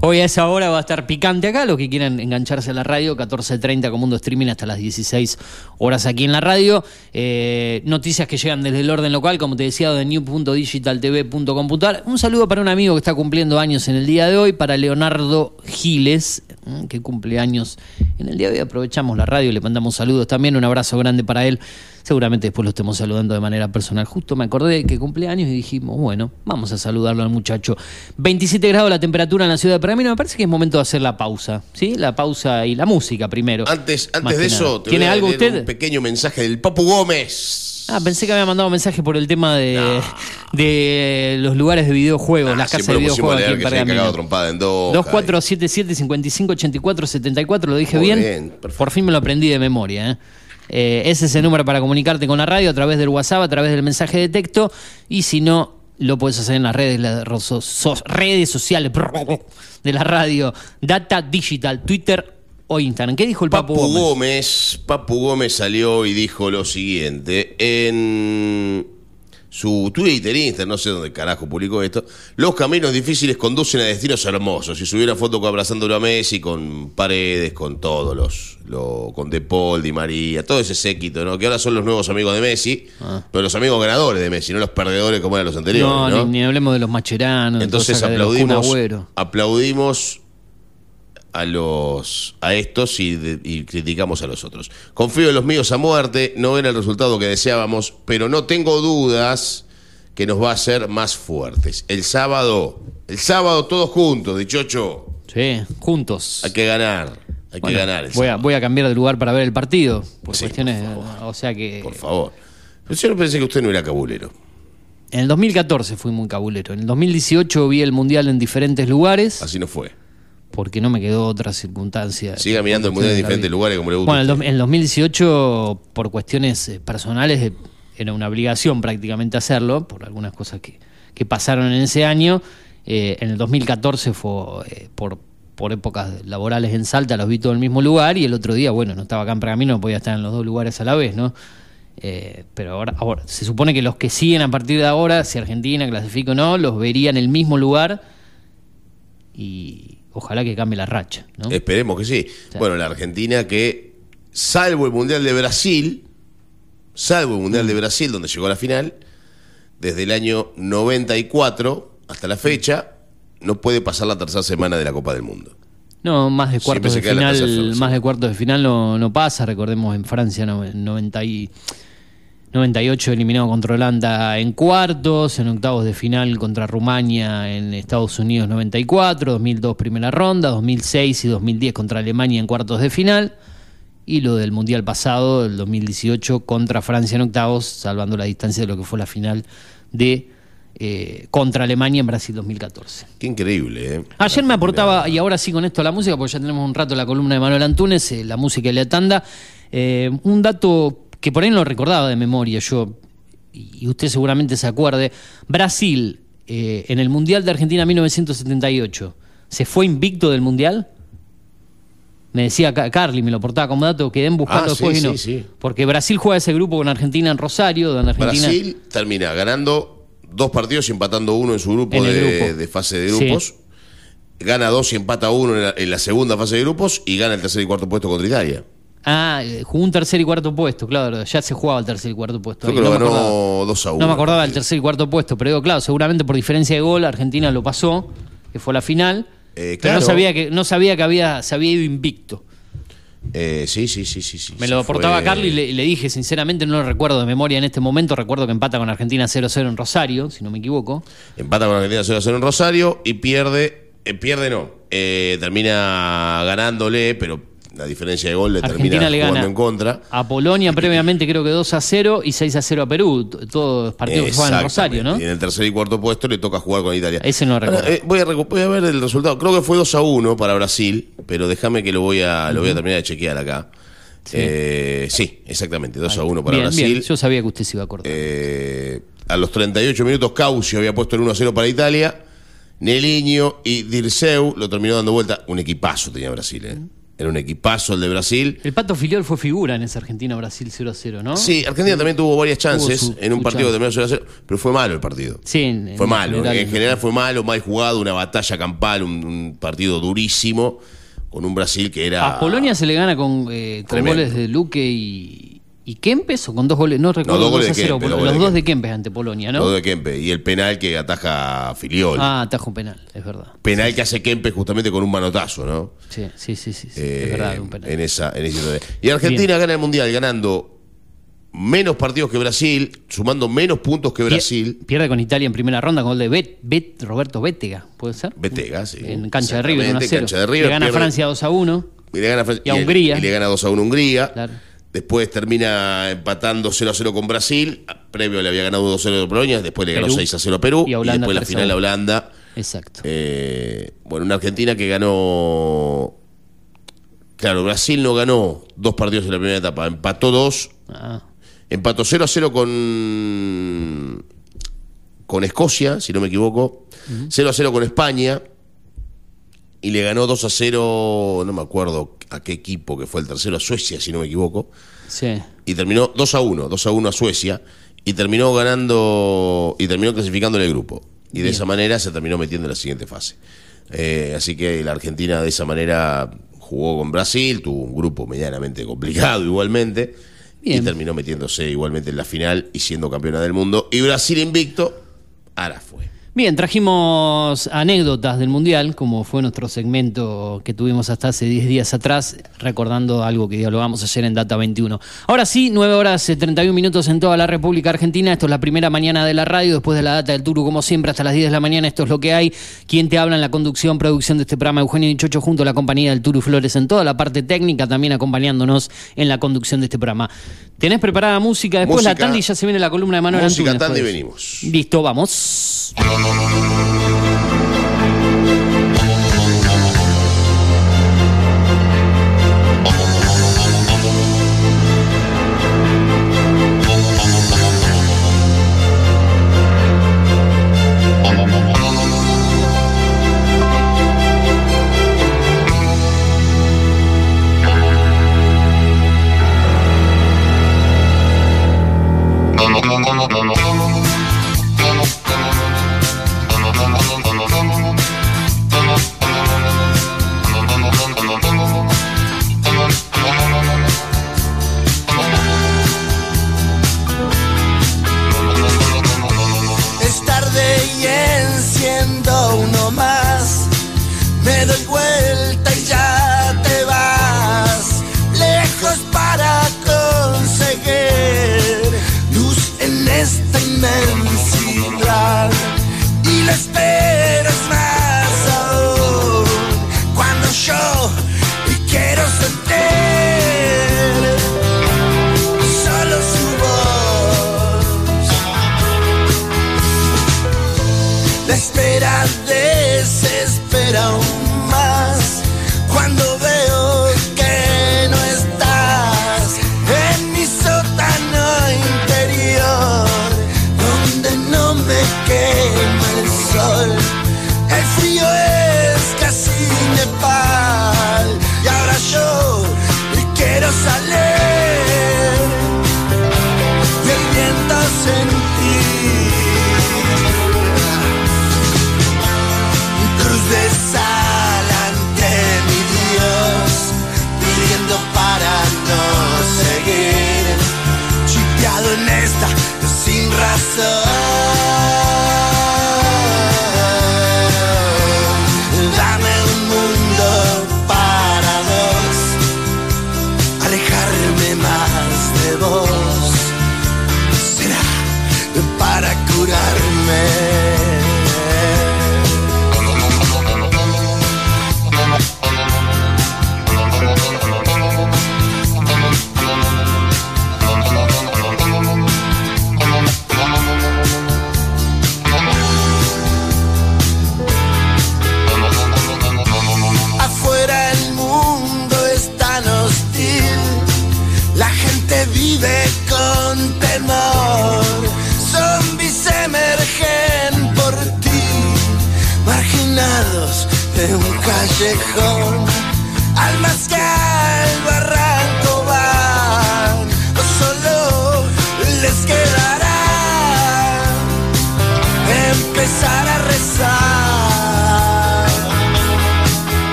Hoy a esa hora va a estar picante acá. Los que quieran engancharse a la radio, 14.30 con Mundo Streaming hasta las 16 horas aquí en la radio. Eh, noticias que llegan desde el orden local, como te decía, de new.digitaltv.com.ar. Un saludo para un amigo que está cumpliendo años en el día de hoy, para Leonardo Giles, que cumple años en el día de hoy. Aprovechamos la radio y le mandamos saludos también. Un abrazo grande para él. Seguramente después lo estemos saludando de manera personal. Justo me acordé que cumpleaños y dijimos, bueno, vamos a saludarlo al muchacho. 27 grados la temperatura en la ciudad de Pergamino. Me parece que es momento de hacer la pausa. ¿Sí? La pausa y la música primero. Antes, antes de eso, ¿tiene algo usted? Un pequeño mensaje del Papu Gómez. Ah, pensé que había mandado mensaje por el tema de, de los lugares de videojuegos, las casas de videojuegos aquí en Pergamino. 2477 5584 74, ¿lo dije bien? bien por fin me lo aprendí de memoria, ¿eh? Eh, ese es el número para comunicarte con la radio a través del WhatsApp, a través del mensaje de texto. Y si no, lo puedes hacer en las redes, las redes sociales <laughs> de la radio, Data Digital, Twitter o Instagram. ¿Qué dijo el Papu, Papu Gómez? Gómez? Papu Gómez salió y dijo lo siguiente. En su Twitter, Instagram, no sé dónde carajo publicó esto, los caminos difíciles conducen a destinos hermosos. Si subiera foto abrazándolo a Messi, con Paredes, con todos los, con De Paul, Di María, todo ese séquito, ¿no? Que ahora son los nuevos amigos de Messi, ah. pero los amigos ganadores de Messi, no los perdedores como eran los anteriores. No, Ni, hablemos de los macheranos. Entonces aplaudimos, aplaudimos a los a estos y, criticamos a los otros. Confío en los míos a muerte, no era el resultado que deseábamos, pero no tengo dudas que nos va a hacer más fuertes. El sábado, el sábado todos juntos, dichocho. Sí, juntos. Hay que ganar. Hay que ganar. Voy a, voy a cambiar de lugar para ver el partido. Por cuestiones. o sea que. Por favor. yo no pensé que usted no era cabulero. En el 2014 fui muy cabulero. En el 2018 vi el mundial en diferentes lugares. Así no fue porque no me quedó otra circunstancia. Siga mirando el mundial en diferentes lugares como le gusta. Bueno, en el 2018, por cuestiones eh, personales, eh, era una obligación prácticamente hacerlo, por algunas cosas que, que pasaron en ese año. Eh, en el 2014 fue por, por épocas laborales en Salta, los vi todo en el mismo lugar, y el otro día, bueno, no estaba acá en Pergamino, no podía estar en los dos lugares a la vez, ¿no? pero ahora, ahora, se supone que los que siguen a partir de ahora, si Argentina clasifica o no, los verían en el mismo lugar y, ojalá que cambie la racha. ¿no? Esperemos que sí. Bueno, la Argentina que, salvo el Mundial de Brasil, salvo el Mundial de mm. Brasil, donde llegó a la final, desde el año 94 hasta la fecha, no puede pasar la tercera semana de la Copa del Mundo. No, más de cuartos de final, más de cuartos de final no, no pasa. Recordemos en Francia no, 90 y 98 eliminado contra Holanda en cuartos, en octavos de final contra Rumania en Estados Unidos 94, 2002 primera ronda, 2006 y 2010 contra Alemania en cuartos de final y lo del Mundial pasado, el 2018 contra Francia en octavos, salvando la distancia de lo que fue la final de eh, contra Alemania en Brasil 2014. Qué increíble, ¿eh? Ayer me aportaba, y ahora sí con esto la música, porque ya tenemos un rato la columna de Manuel Antunes, eh, la música de la tanda, un dato que por ahí no lo recordaba de memoria yo, y usted seguramente se acuerde, Brasil eh, en el Mundial de Argentina 1978, ¿se fue invicto del Mundial? Me decía Ca- Carly, me lo portaba como dato, quedé buscando Ah, después sí, y no. sí, sí. Porque Brasil juega ese grupo con Argentina en Rosario, donde Argentina. Brasil termina ganando dos partidos y empatando uno en su grupo, En de, grupo. de fase de grupos. Gana dos y empata uno en la, en la segunda fase de grupos y gana el tercer y cuarto puesto contra Italia. Ah, eh, jugó un tercer y cuarto puesto, claro, ya se jugaba el tercer y cuarto puesto. Creo que no me acordaba. ganó 2 a 1. No me acordaba del tercer y cuarto puesto, pero digo, claro, seguramente por diferencia de gol Argentina lo pasó, que fue la final. Eh, Pero claro. no sabía que no sabía que había se había ido invicto. Eh, sí, sí, sí, sí. sí. Me lo aportaba fue- Carly y le, dije, sinceramente no lo recuerdo de memoria en este momento, recuerdo que empata con Argentina 0-0 en Rosario, si no me equivoco. Empata con Argentina 0 a 0 en Rosario y pierde. eh, pierde no. eh, termina ganándole, pero la diferencia de gol le Argentina termina le jugando gana en contra. a Polonia previamente creo que 2 a 0 y 6 a 0 a Perú, todos partidos que juegan en Rosario, ¿no? Y en el tercer y cuarto puesto le toca jugar con Italia. Ese no recuerdo. Ahora, eh, voy, a, voy a ver el resultado. Creo que fue 2 a 1 para Brasil, pero déjame que lo voy a, lo voy a terminar de chequear acá. Sí. Eh, sí, exactamente, 2 a 1 para bien, Brasil. bien, yo sabía que usted se iba a acordar. Eh, a los 38 minutos Caucio había puesto el 1 a 0 para Italia. Neliño y Dirceu lo terminó dando vuelta. Un equipazo tenía Brasil, ¿eh? Era un equipazo el de Brasil. el Pato Filiol fue figura en esa Argentina-Brasil 0 a 0, ¿no? Sí, Argentina también tuvo varias chances su- en un partido que terminó 0 a 0, pero fue malo el partido. Sí, en- Fue en malo, general, en general fue malo, mal jugado, una batalla campal, un, un partido durísimo con un Brasil que era. A Polonia se le gana con, eh, con goles de Luque y, y Kempes o con dos goles, no recuerdo, dos goles 2 a de 0, Kempes, los, dos goles de dos de Kempes ante Polonia, ¿no? Todo de Kempe y el penal que ataja Filiol. Ah, atajo penal, es verdad. Penal que hace Kempe justamente con un manotazo, ¿no? Sí, sí, sí, sí, sí, Eh, es verdad, un penal. en esa, en esa. Y Argentina gana el Mundial ganando menos partidos que Brasil, sumando menos puntos que Brasil. Pierde con Italia en primera ronda con gol de Bet, Bet- Roberto Bétega, ¿puede ser? Betega, sí. En cancha de River, 1 a Exactamente, 0. cancha de River, le gana pierde- Francia 2 a 1. Y le gana a, Fran- Y a Hungría. y le gana 2 a 1 a Hungría. Claro. Después termina empatando 0 a 0 con Brasil. Previo le había ganado 2 a 0 a Polonia. Después le ganó Perú. 6 a 0 a Perú. Y a después la 3 a final a 1. Holanda. Exacto. Eh, bueno, una Argentina que ganó. Claro, Brasil no ganó dos partidos en la primera etapa. Empató dos. Ah, Empató 0 a 0 con. Con Escocia, si no me equivoco. 0 a 0 con España. Y le ganó 2 a 0. No me acuerdo a qué equipo que fue el tercero, a Suecia, si no me equivoco. sí. Y terminó 2 a 1. 2 a 1 a Suecia. Y terminó ganando. Y terminó clasificando en el grupo. Y de esa manera se terminó metiendo en la siguiente fase. Eh, así que la Argentina de esa manera jugó con Brasil, tuvo un grupo medianamente complicado igualmente. Bien. Y terminó metiéndose igualmente en la final y siendo campeona del mundo. Y Brasil invicto, ahora fue. Bien, trajimos anécdotas del Mundial, como fue nuestro segmento que tuvimos hasta hace 10 días atrás, recordando algo que dialogamos ayer en Data 21. Ahora sí, 9 horas eh, 31 minutos en toda la República Argentina. Esto es la primera mañana de la radio, después de la Data del Turu, como siempre, hasta las 10 de la mañana. Esto es lo que hay. Quien te habla en la conducción, producción de este programa, Eugenio Dichocho, junto a la compañía del Turu Flores en toda la parte técnica, también acompañándonos en la conducción de este programa. ¿Tenés preparada música? Después la Música. tanda y ya se viene la columna de Manuel Música, Antunes, tanda y pues. venimos. Listo, vamos.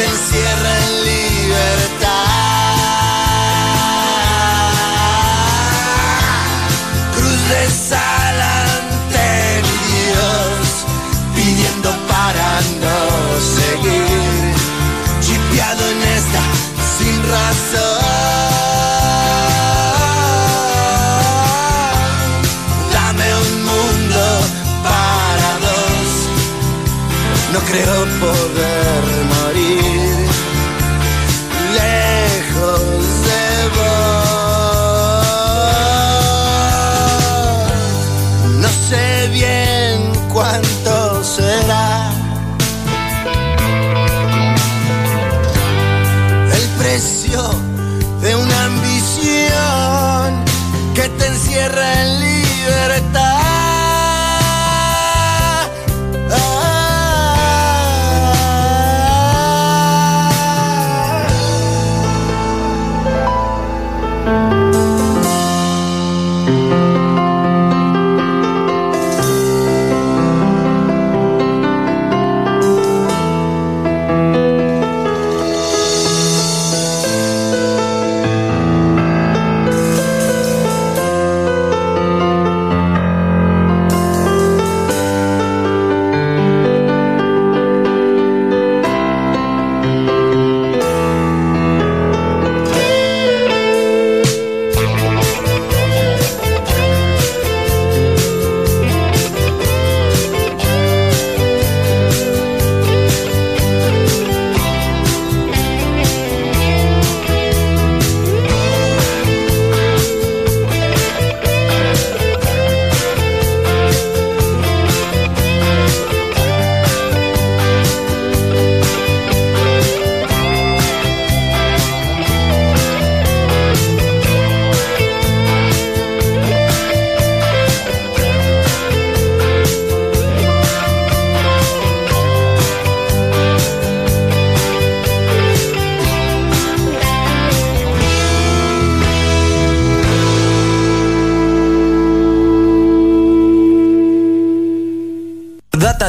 Te encierra en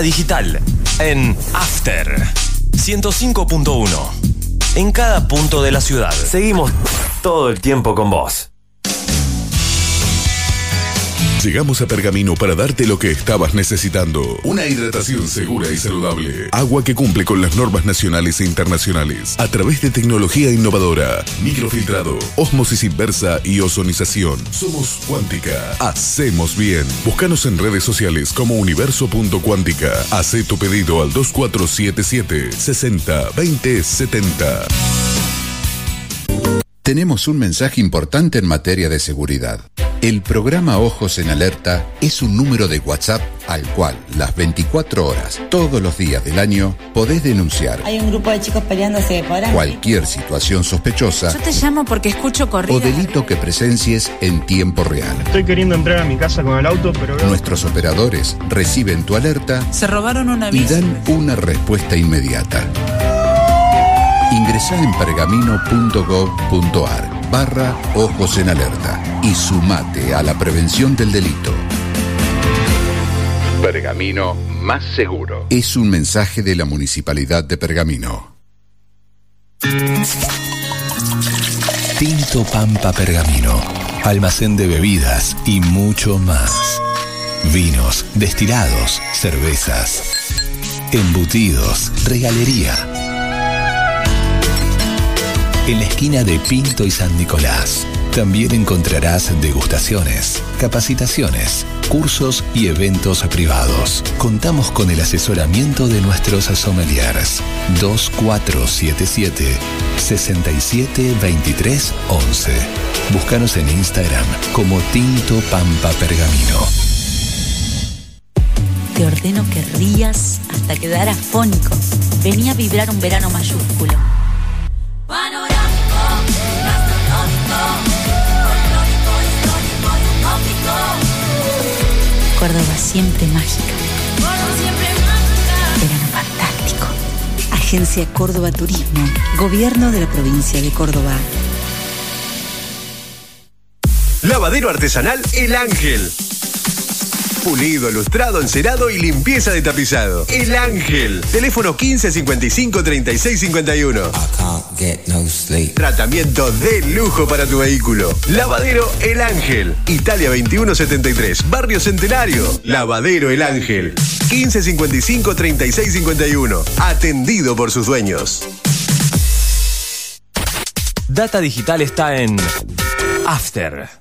Digital en After 105.1. En cada punto de la ciudad. Seguimos todo el tiempo con vos. Llegamos a Pergamino para darte lo que estabas necesitando. Una hidratación segura y saludable. Agua que cumple con las normas nacionales e internacionales. A través de tecnología innovadora. Microfiltrado, osmosis inversa y ozonización. Somos Cuántica. Hacemos bien. Búscanos en redes sociales como universo.cuántica. Haz tu pedido al 2477 60 20 70. Tenemos un mensaje importante en materia de seguridad. El programa Ojos en Alerta es un número de WhatsApp al cual las 24 horas, todos los días del año, podés denunciar Hay un grupo de chicos peleándose por cualquier situación sospechosa Yo te llamo porque escucho o corridas. delito que presencies en tiempo real. Estoy queriendo entrar a mi casa con el auto, pero veo- Nuestros operadores reciben tu alerta Se robaron una y dan una respuesta inmediata. Ingresá en pergamino.gov.ar barra Ojos en Alerta y sumate a la prevención del delito. Pergamino más seguro. Es un mensaje de la Municipalidad de Pergamino. Tinto Pampa Pergamino, almacén de bebidas y mucho más. Vinos, destilados, cervezas, embutidos, regalería. En la esquina de Pinto y San Nicolás. También encontrarás degustaciones, capacitaciones, cursos y eventos privados. Contamos con el asesoramiento de nuestros sommeliers. 2477 672311. Búscanos en Instagram como Tinto Pampa Pergamino. Te ordeno que rías hasta quedar afónico. Venía a vibrar un verano mayúsculo. Córdoba siempre mágica. Verano fantástico. Agencia Córdoba Turismo. Gobierno de la provincia de Córdoba. Lavadero artesanal El Ángel. Pulido, lustrado, encerado y limpieza de tapizado. El Ángel. Teléfono 1555 3651. Tratamiento de lujo para tu vehículo. Lavadero El Ángel. Italia 2173. Barrio Centenario. Lavadero El Ángel. 1555 3651. Atendido por sus dueños. Data Digital está en After.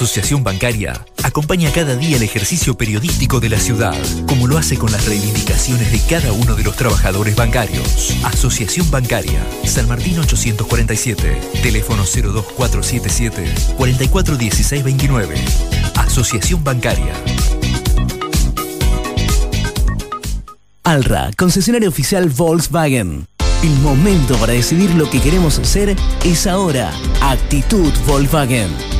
Asociación Bancaria acompaña cada día el ejercicio periodístico de la ciudad, como lo hace con las reivindicaciones de cada uno de los trabajadores bancarios. Asociación Bancaria, San Martín 847, teléfono 02477 441629. Asociación Bancaria. Alra, concesionario oficial Volkswagen. El momento para decidir lo que queremos hacer es ahora. Actitud Volkswagen.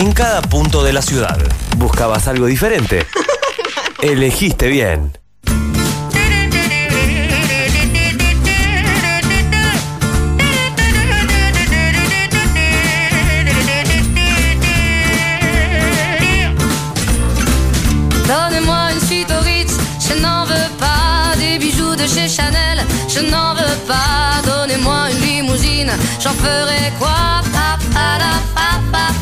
En cada punto de la ciudad. ¿Buscabas algo diferente? <laughs> Elegiste bien. Donnez-moi une suite au Ritz, je n'en veux pas des bijoux de chez Chanel, je n'en veux pas. Donnez-moi une limousine, j'en ferai quoi Pa, pa, la, pa,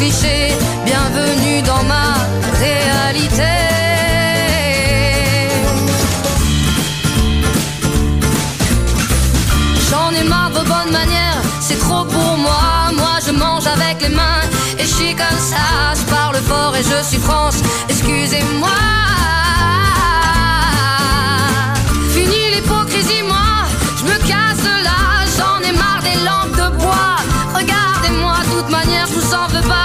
Bienvenue dans ma réalité. J'en ai marre de vos bonnes manières, c'est trop pour moi. Moi je mange avec les mains et je suis comme ça. Je parle fort et je suis France, excusez-moi. Fini l'hypocrisie, moi, je me casse là. J'en ai marre des lampes de bois. Regardez-moi, de toute manière, je vous en veux pas.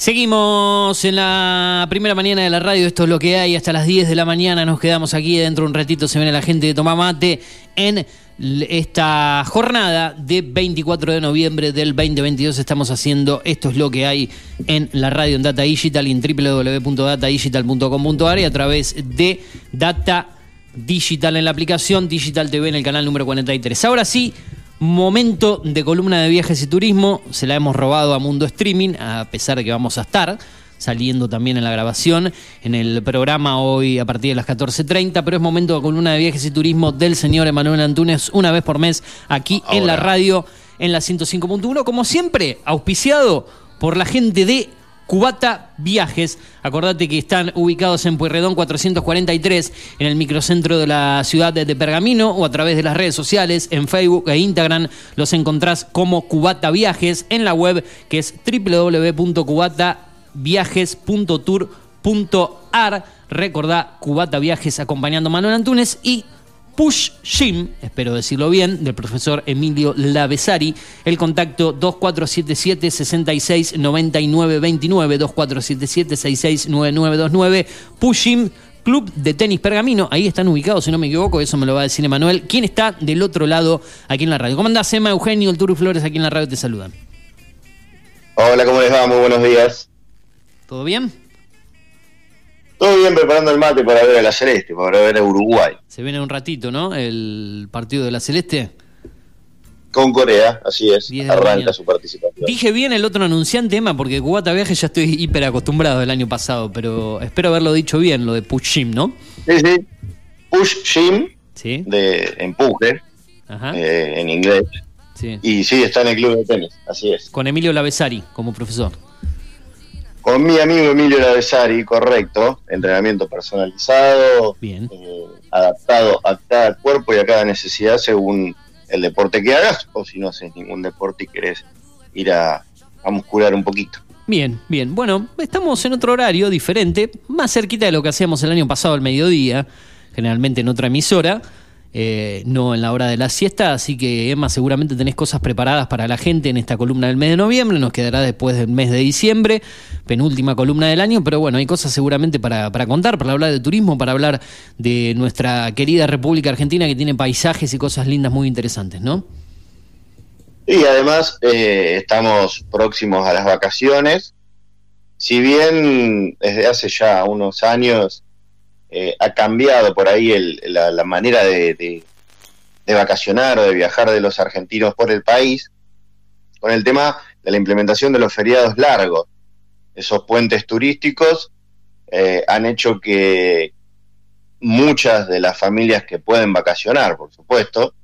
Seguimos en la primera mañana de la radio, esto es lo que hay, hasta las 10 de la mañana nos quedamos aquí, dentro de un ratito se viene la gente de Tomamate en esta jornada de 24 de noviembre del 2022 estamos haciendo esto es lo que hay en la radio en Data Digital en www.datadigital.com.ar y a través de Data Digital en la aplicación Digital TV en el canal número 43. Ahora sí, momento de columna de viajes y turismo, se la hemos robado a Mundo Streaming a pesar de que vamos a estar saliendo también en la grabación, en el programa hoy a partir de las 14.30, pero es momento con una de viajes y turismo del señor Emanuel Antunes una vez por mes aquí en la radio en la 105.1, como siempre, auspiciado por la gente de Cubata Viajes. Acordate que están ubicados en Pueyrredón 443, en el microcentro de la ciudad de Pergamino, o a través de las redes sociales, en Facebook e Instagram, los encontrás como Cubata Viajes, en la web que es www.cubata viajes.tour.ar. Recordá Cubata Viajes acompañando a Manuel Antunes y Push Gym, espero decirlo bien, del profesor Emilio Lavesari. El contacto 2477 66 99 29 2477 66 9929 Push Gym Club de Tenis Pergamino. Ahí están ubicados, si no me equivoco, eso me lo va a decir Emanuel. ¿Quién está del otro lado aquí en la radio? ¿Cómo andás, Emma, Eugenio, el Turu Flores aquí en la radio te saludan? Hola, ¿cómo les va? Muy buenos días. ¿Todo bien? Todo bien, preparando el mate para ver a la Celeste, para ver a Uruguay. Se viene un ratito, ¿no? El partido de la Celeste. Con Corea, así es. Arranca su participación. Dije bien el otro anunciante, Emma, porque Cubata Viaje ya estoy hiper acostumbrado del año pasado, pero espero haberlo dicho bien, lo de Push Gym, ¿no? Sí, sí. Push Gym, ¿Sí? de empuje, eh, en inglés. Sí. Y sí, está en el club de tenis, así es. Con Emilio Lavesari como profesor. Con mi amigo Emilio Lavesari, correcto, entrenamiento personalizado, Bien. Eh, adaptado a cada cuerpo y a cada necesidad según el deporte que hagas, o si no haces ningún deporte y querés ir a, a muscular un poquito. Bien, bien. Bueno, estamos en otro horario diferente, más cerquita de lo que hacíamos el año pasado al mediodía, generalmente en otra emisora. Eh, no en la hora de la siesta, así que Emma seguramente tenés cosas preparadas para la gente en esta columna del mes de noviembre, nos quedará después del mes de diciembre, penúltima columna del año, pero bueno, hay cosas seguramente para, para contar, para hablar de turismo, para hablar de nuestra querida República Argentina que tiene paisajes y cosas lindas muy interesantes, ¿no? Y además eh, estamos próximos a las vacaciones, si bien desde hace ya unos años eh, ha cambiado por ahí la, manera de, vacacionar o de viajar de los argentinos por el país, con el tema de la implementación de los feriados largos. Esos puentes turísticos eh, han hecho que muchas de las familias que pueden vacacionar, por supuesto,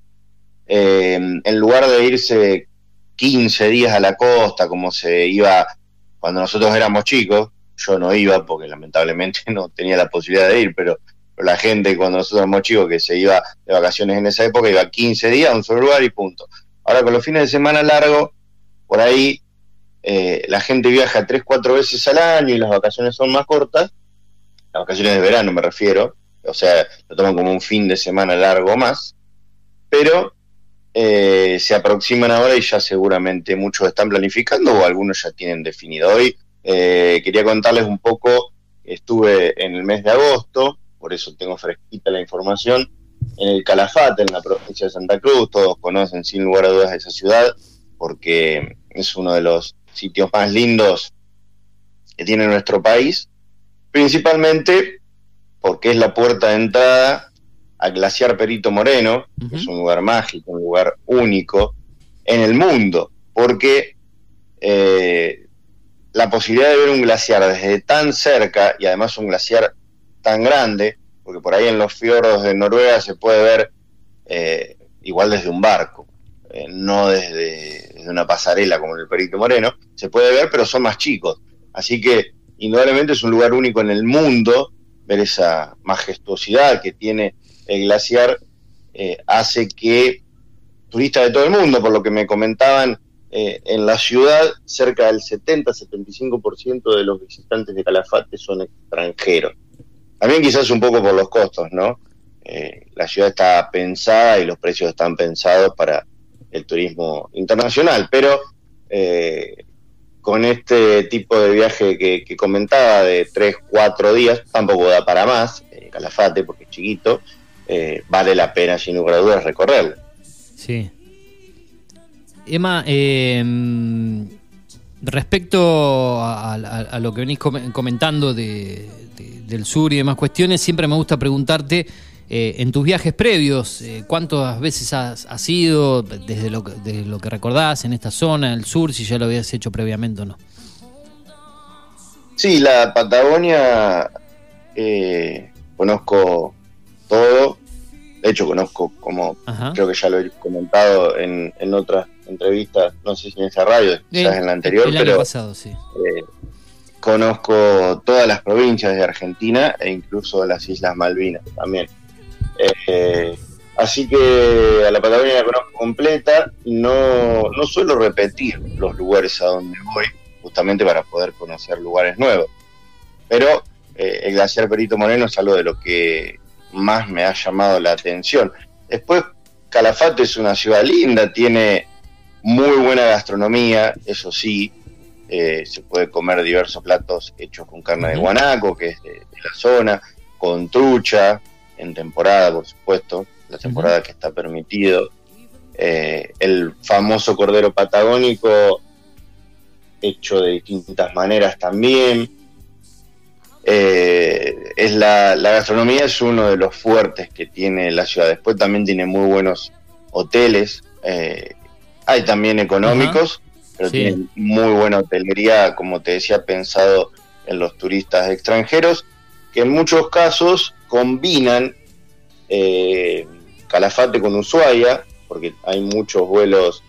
eh, en lugar de irse 15 días a la costa, como se iba cuando nosotros éramos chicos, yo no iba porque lamentablemente <laughs> no tenía la posibilidad de ir, pero, la gente cuando nosotros éramos chicos que se iba de vacaciones en esa época iba 15 días a un solo lugar y punto. Ahora con los fines de semana largos, por ahí eh, la gente viaja 3, 4 veces al año y las vacaciones son más cortas, las vacaciones de verano me refiero, o sea, lo toman como un fin de semana largo más, pero eh, se aproximan ahora y ya seguramente muchos están planificando o algunos ya tienen definido. Hoy eh, quería contarles un poco, estuve en el mes de agosto, por eso tengo fresquita la información, en el Calafate, en la provincia de Santa Cruz, todos conocen sin lugar a dudas esa ciudad, porque es uno de los sitios más lindos que tiene nuestro país, principalmente porque es la puerta de entrada al glaciar Perito Moreno, que es un lugar mágico, un lugar único en el mundo, porque eh, la posibilidad de ver un glaciar desde tan cerca y además un glaciar tan grande, porque por ahí en los fiordos de Noruega se puede ver eh, igual desde un barco, eh, no desde, una pasarela como en el Perito Moreno, se puede ver, pero son más chicos. Así que indudablemente es un lugar único en el mundo, ver esa majestuosidad que tiene el glaciar eh, hace que turistas de todo el mundo, por lo que me comentaban, eh, en la ciudad cerca del 70-75% de los visitantes de Calafate son extranjeros. También quizás un poco por los costos, ¿no? Eh, la ciudad está pensada y los precios están pensados para el turismo internacional, pero eh, con este tipo de viaje que, comentaba de 3, 4 días, tampoco da para más, eh, Calafate, porque es chiquito, eh, vale la pena sin lugar a dudas recorrerlo. Sí. Emma, em, respecto a, lo que venís comentando de, del sur y demás cuestiones, siempre me gusta preguntarte eh, en tus viajes previos, eh, ¿cuántas veces has, ido desde lo, de lo que recordás en esta zona, el sur, si ya lo habías hecho previamente o no? Sí, la Patagonia eh, conozco todo. De hecho, conozco, como creo que ya lo he comentado en, en otras entrevistas, no sé si en esa radio, quizás en la anterior, pero pasado, sí. conozco todas las provincias de Argentina e incluso las Islas Malvinas también. Eh, así que a la Patagonia la conozco completa, no, no suelo repetir los lugares a donde voy, justamente para poder conocer lugares nuevos. Pero eh, el glaciar Perito Moreno es algo de lo que más me ha llamado la atención. Después, Calafate es una ciudad linda, tiene muy buena gastronomía, eso sí, eh, se puede comer diversos platos hechos con carne de guanaco, que es de la zona, con trucha, en temporada, por supuesto, la temporada que está permitido. Eh, el famoso cordero patagónico, hecho de distintas maneras también. Eh, es la, gastronomía es uno de los fuertes que tiene la ciudad. Después también tiene muy buenos hoteles. Eh, hay también económicos, pero tiene muy buena hotelería, como te decía, pensado en los turistas extranjeros, que en muchos casos combinan eh, Calafate con Ushuaia, porque hay muchos vuelos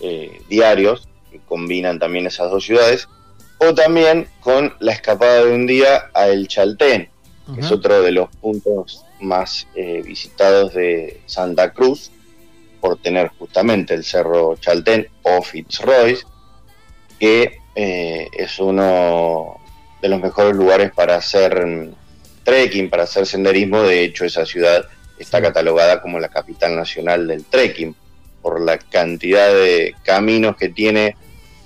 eh, diarios que combinan también esas dos ciudades, o también con la escapada de un día a El Chaltén, que es otro de los puntos más eh, visitados de Santa Cruz, por tener justamente el Cerro Chaltén o Fitzroy, que es uno de los mejores lugares para hacer trekking, para hacer senderismo. De hecho, esa ciudad está catalogada como la capital nacional del trekking por la cantidad de caminos que tiene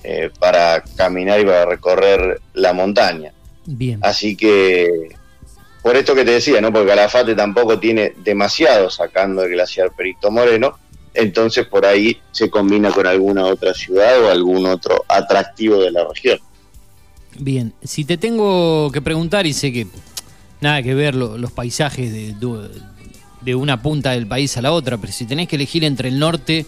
eh, para caminar y para recorrer la montaña. Bien. Así que, por esto que te decía, ¿no? Porque Calafate tampoco tiene demasiado sacando el glaciar Perito Moreno, entonces por ahí se combina con alguna otra ciudad o algún otro atractivo de la región. Bien, si te tengo que preguntar, y sé que nada que ver los paisajes de, de, una punta del país a la otra, pero si tenés que elegir entre el norte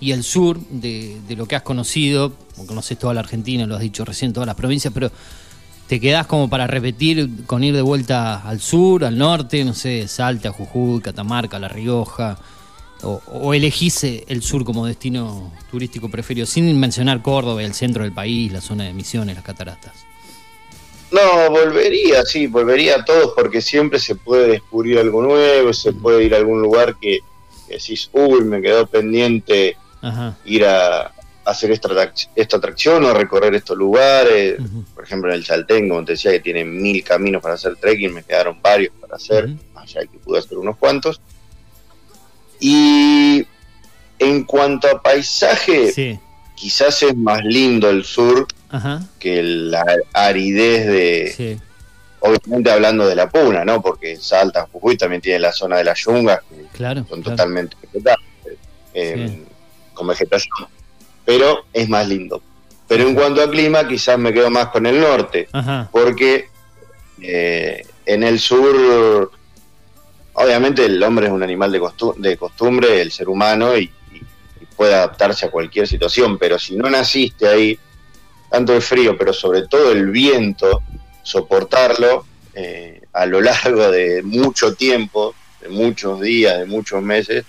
y el sur de, lo que has conocido, conoces toda la Argentina, lo has dicho recién, todas las provincias, pero te quedás como para repetir con ir de vuelta al sur, al norte, no sé, Salta, Jujuy, Catamarca, La Rioja, o, elegís el sur como destino turístico preferido, sin mencionar Córdoba, el centro del país, la zona de Misiones, las cataratas. No, volvería, sí, volvería a todos porque siempre se puede descubrir algo nuevo, se puede ir a algún lugar que, decís, uy, me quedó pendiente ir a, hacer esta, esta atracción o recorrer estos lugares. Por ejemplo, en el Chaltén, como te decía, que tiene mil caminos para hacer trekking, me quedaron varios para hacer, allá que pude hacer unos cuantos. Y en cuanto a paisaje, quizás es más lindo el sur que la aridez de... Obviamente hablando de la puna, ¿no? Porque Salta, Jujuy también tiene la zona de las yungas, que son totalmente vegetables, eh, con vegetación. Pero es más lindo. Pero en cuanto a clima, quizás me quedo más con el norte, porque eh, en el sur, obviamente el hombre es un animal de, de costumbre, el ser humano, y, puede adaptarse a cualquier situación, pero si no naciste ahí, tanto el frío, pero sobre todo el viento, soportarlo eh, a lo largo de mucho tiempo, de muchos días, de muchos meses,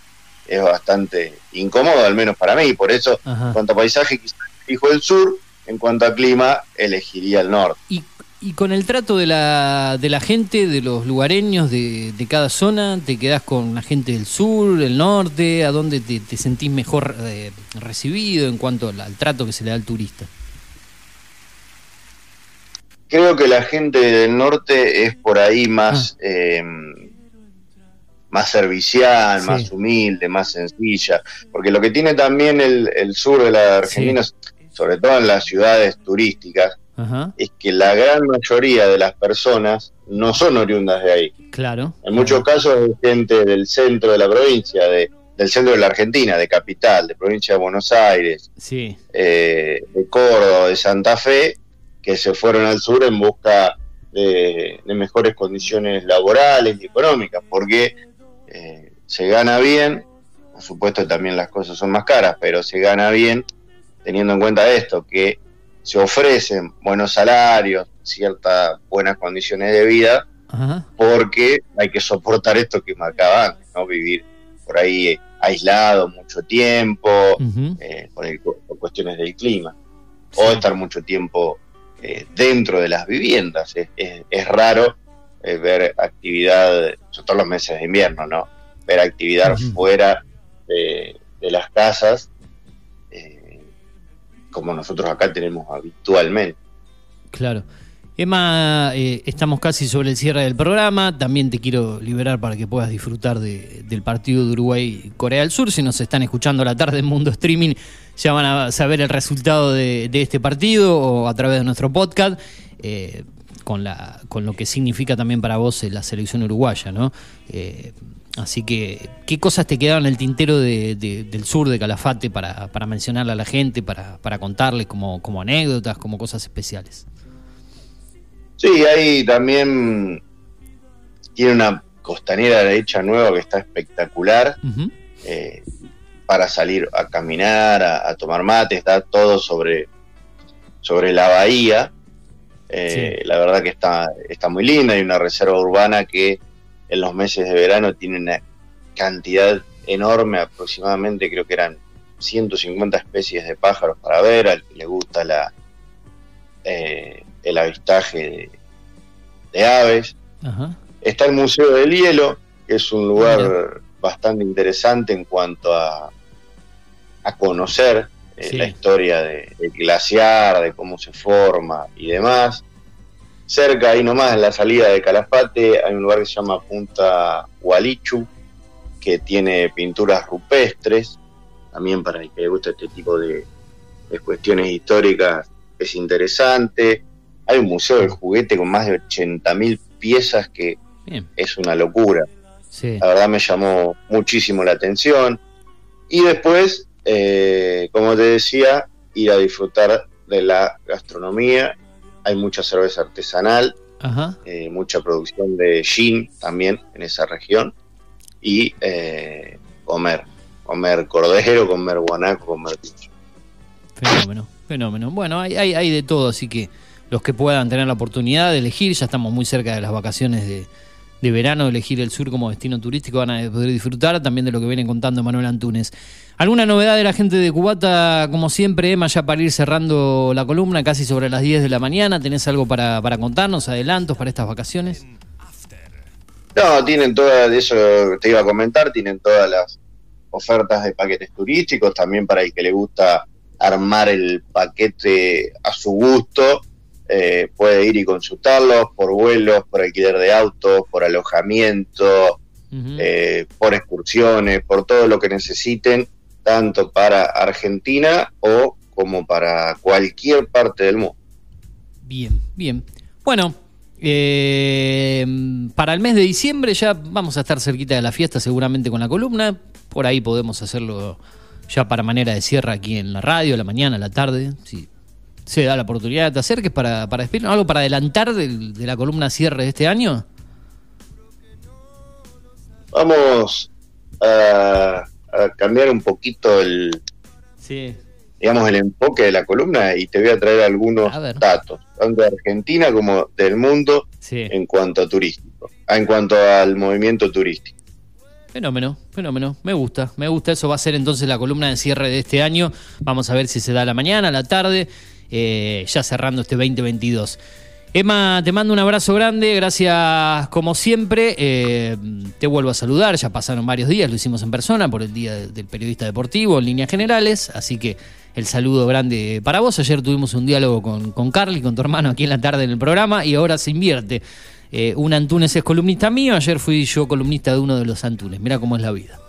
es bastante incómodo, al menos para mí. Por eso, en cuanto a paisaje, quizás elijo el sur, en cuanto a clima, elegiría el norte. ¿Y, con el trato de la, de la gente, de los lugareños de, cada zona, te quedás con la gente del sur, del norte? ¿A dónde te, sentís mejor eh, recibido en cuanto al trato que se le da al turista? creo que la gente del norte es por ahí más, eh, más servicial, Sí. más humilde, más sencilla, porque lo que tiene también el, el sur de la Argentina, sobre todo en las ciudades turísticas, Ajá, es que la gran mayoría de las personas no son oriundas de ahí. claro. En muchos casos es gente del centro de la provincia, de, del centro de la Argentina, de capital, de provincia de Buenos Aires, Sí, eh, de Córdoba, de Santa Fe, que se fueron al sur en busca de, de mejores condiciones laborales y económicas, porque eh, se gana bien, por supuesto también las cosas son más caras, pero se gana bien teniendo en cuenta esto, que se ofrecen buenos salarios, ciertas buenas condiciones de vida, ajá, porque hay que soportar esto que marcaba antes, ¿no? Vivir por ahí eh, aislado mucho tiempo, eh, por, el- por cuestiones del clima, o estar mucho tiempo eh, dentro de las viviendas. Es, es- es raro eh, ver actividad, sobre todo los meses de invierno, ¿no? Ver actividad fuera de, de las casas, eh, como nosotros acá tenemos habitualmente. claro. Emma, eh, estamos casi sobre el cierre del programa. También te quiero liberar para que puedas disfrutar de- del partido de Uruguay-Corea del Sur. Si nos están escuchando a la tarde en Mundo Streaming, ya van a saber el resultado de, de este partido o a través de nuestro podcast. eh, con, la, con lo que significa también para vos eh, la selección uruguaya, ¿no? Eh, así que, ¿qué cosas te quedaron en el tintero de- de- del sur de Calafate para, para mencionarle a la gente, para, para contarles como, como anécdotas, como cosas especiales? Sí, ahí también tiene una costanera hecha nueva que está espectacular. Eh, para salir a caminar, a, a tomar mate, está todo sobre, sobre la bahía. Eh, La verdad que está, está muy linda, hay una reserva urbana que en los meses de verano tiene una cantidad enorme, aproximadamente creo que eran 150 especies de pájaros para ver, al que le gusta la, eh, el avistaje de, de aves. Ajá. Está el Museo del Hielo, que es un lugar bastante interesante en cuanto a, a conocer eh, Sí. la historia de- del glaciar, de cómo se forma y demás. Cerca, ahí nomás, en la salida de Calafate, hay un lugar que se llama Punta Hualichu, que tiene pinturas rupestres, también para el que le gusta este tipo de, de cuestiones históricas es interesante. Hay un museo del juguete con más de 80.000 piezas que Bien. es una locura. Sí. La verdad me llamó muchísimo la atención. Y después, eh, como te decía, ir a disfrutar de la gastronomía. Hay mucha cerveza artesanal, Ajá. eh, mucha producción de gin también en esa región. Y eh, comer, comer cordero, comer guanaco, comer pincho. Fenómeno, fenómeno. Bueno, hay, hay, hay de todo, así que los que puedan tener la oportunidad de elegir, ya estamos muy cerca de las vacaciones de, de verano, elegir el sur como destino turístico, van a poder disfrutar también de lo que viene contando Manuel Antunes. ¿Alguna novedad de la gente de Cubata, como siempre, Emma, ya para ir cerrando la columna, casi sobre las 10 de la mañana? ¿Tenés algo para, para contarnos, adelantos para estas vacaciones? No, tienen todas, de eso te iba a comentar, tienen todas las ofertas de paquetes turísticos, también para el que le gusta armar el paquete a su gusto, eh, puede ir y consultarlos por vuelos, por alquiler de autos, por alojamiento, eh, por excursiones, por todo lo que necesiten, tanto para Argentina o como para cualquier parte del mundo. Bien, bien. Bueno, eh, para el mes de diciembre ya vamos a estar cerquita de la fiesta seguramente con la columna. Por ahí podemos hacerlo ya para manera de cierre aquí en la radio, a la mañana, a la tarde. Si se da la oportunidad, te acerques para, para despedirnos. ¿Algo para adelantar del- de la columna cierre de este año? Vamos a, a cambiar un poquito el, Sí. digamos, el enfoque de la columna y te voy a traer algunos datos, tanto de Argentina como del mundo Sí. en cuanto a turístico, ah, en cuanto al movimiento turístico. Fenómeno, fenómeno. Me gusta, me gusta. Eso va a ser entonces la columna de cierre de este año. Vamos a ver si se da a la mañana, a la tarde, eh, ya cerrando este 2022. Emma, te mando un abrazo grande, gracias como siempre. Eh, te vuelvo a saludar, ya pasaron varios días, lo hicimos en persona por el Día del Periodista Deportivo en líneas generales, así que el saludo grande para vos. Ayer tuvimos un diálogo con, con Carly, con tu hermano aquí en la tarde en el programa y ahora se invierte. Eh, un Antunes es columnista mío, ayer fui yo columnista de uno de los Antunes. Mira cómo es la vida.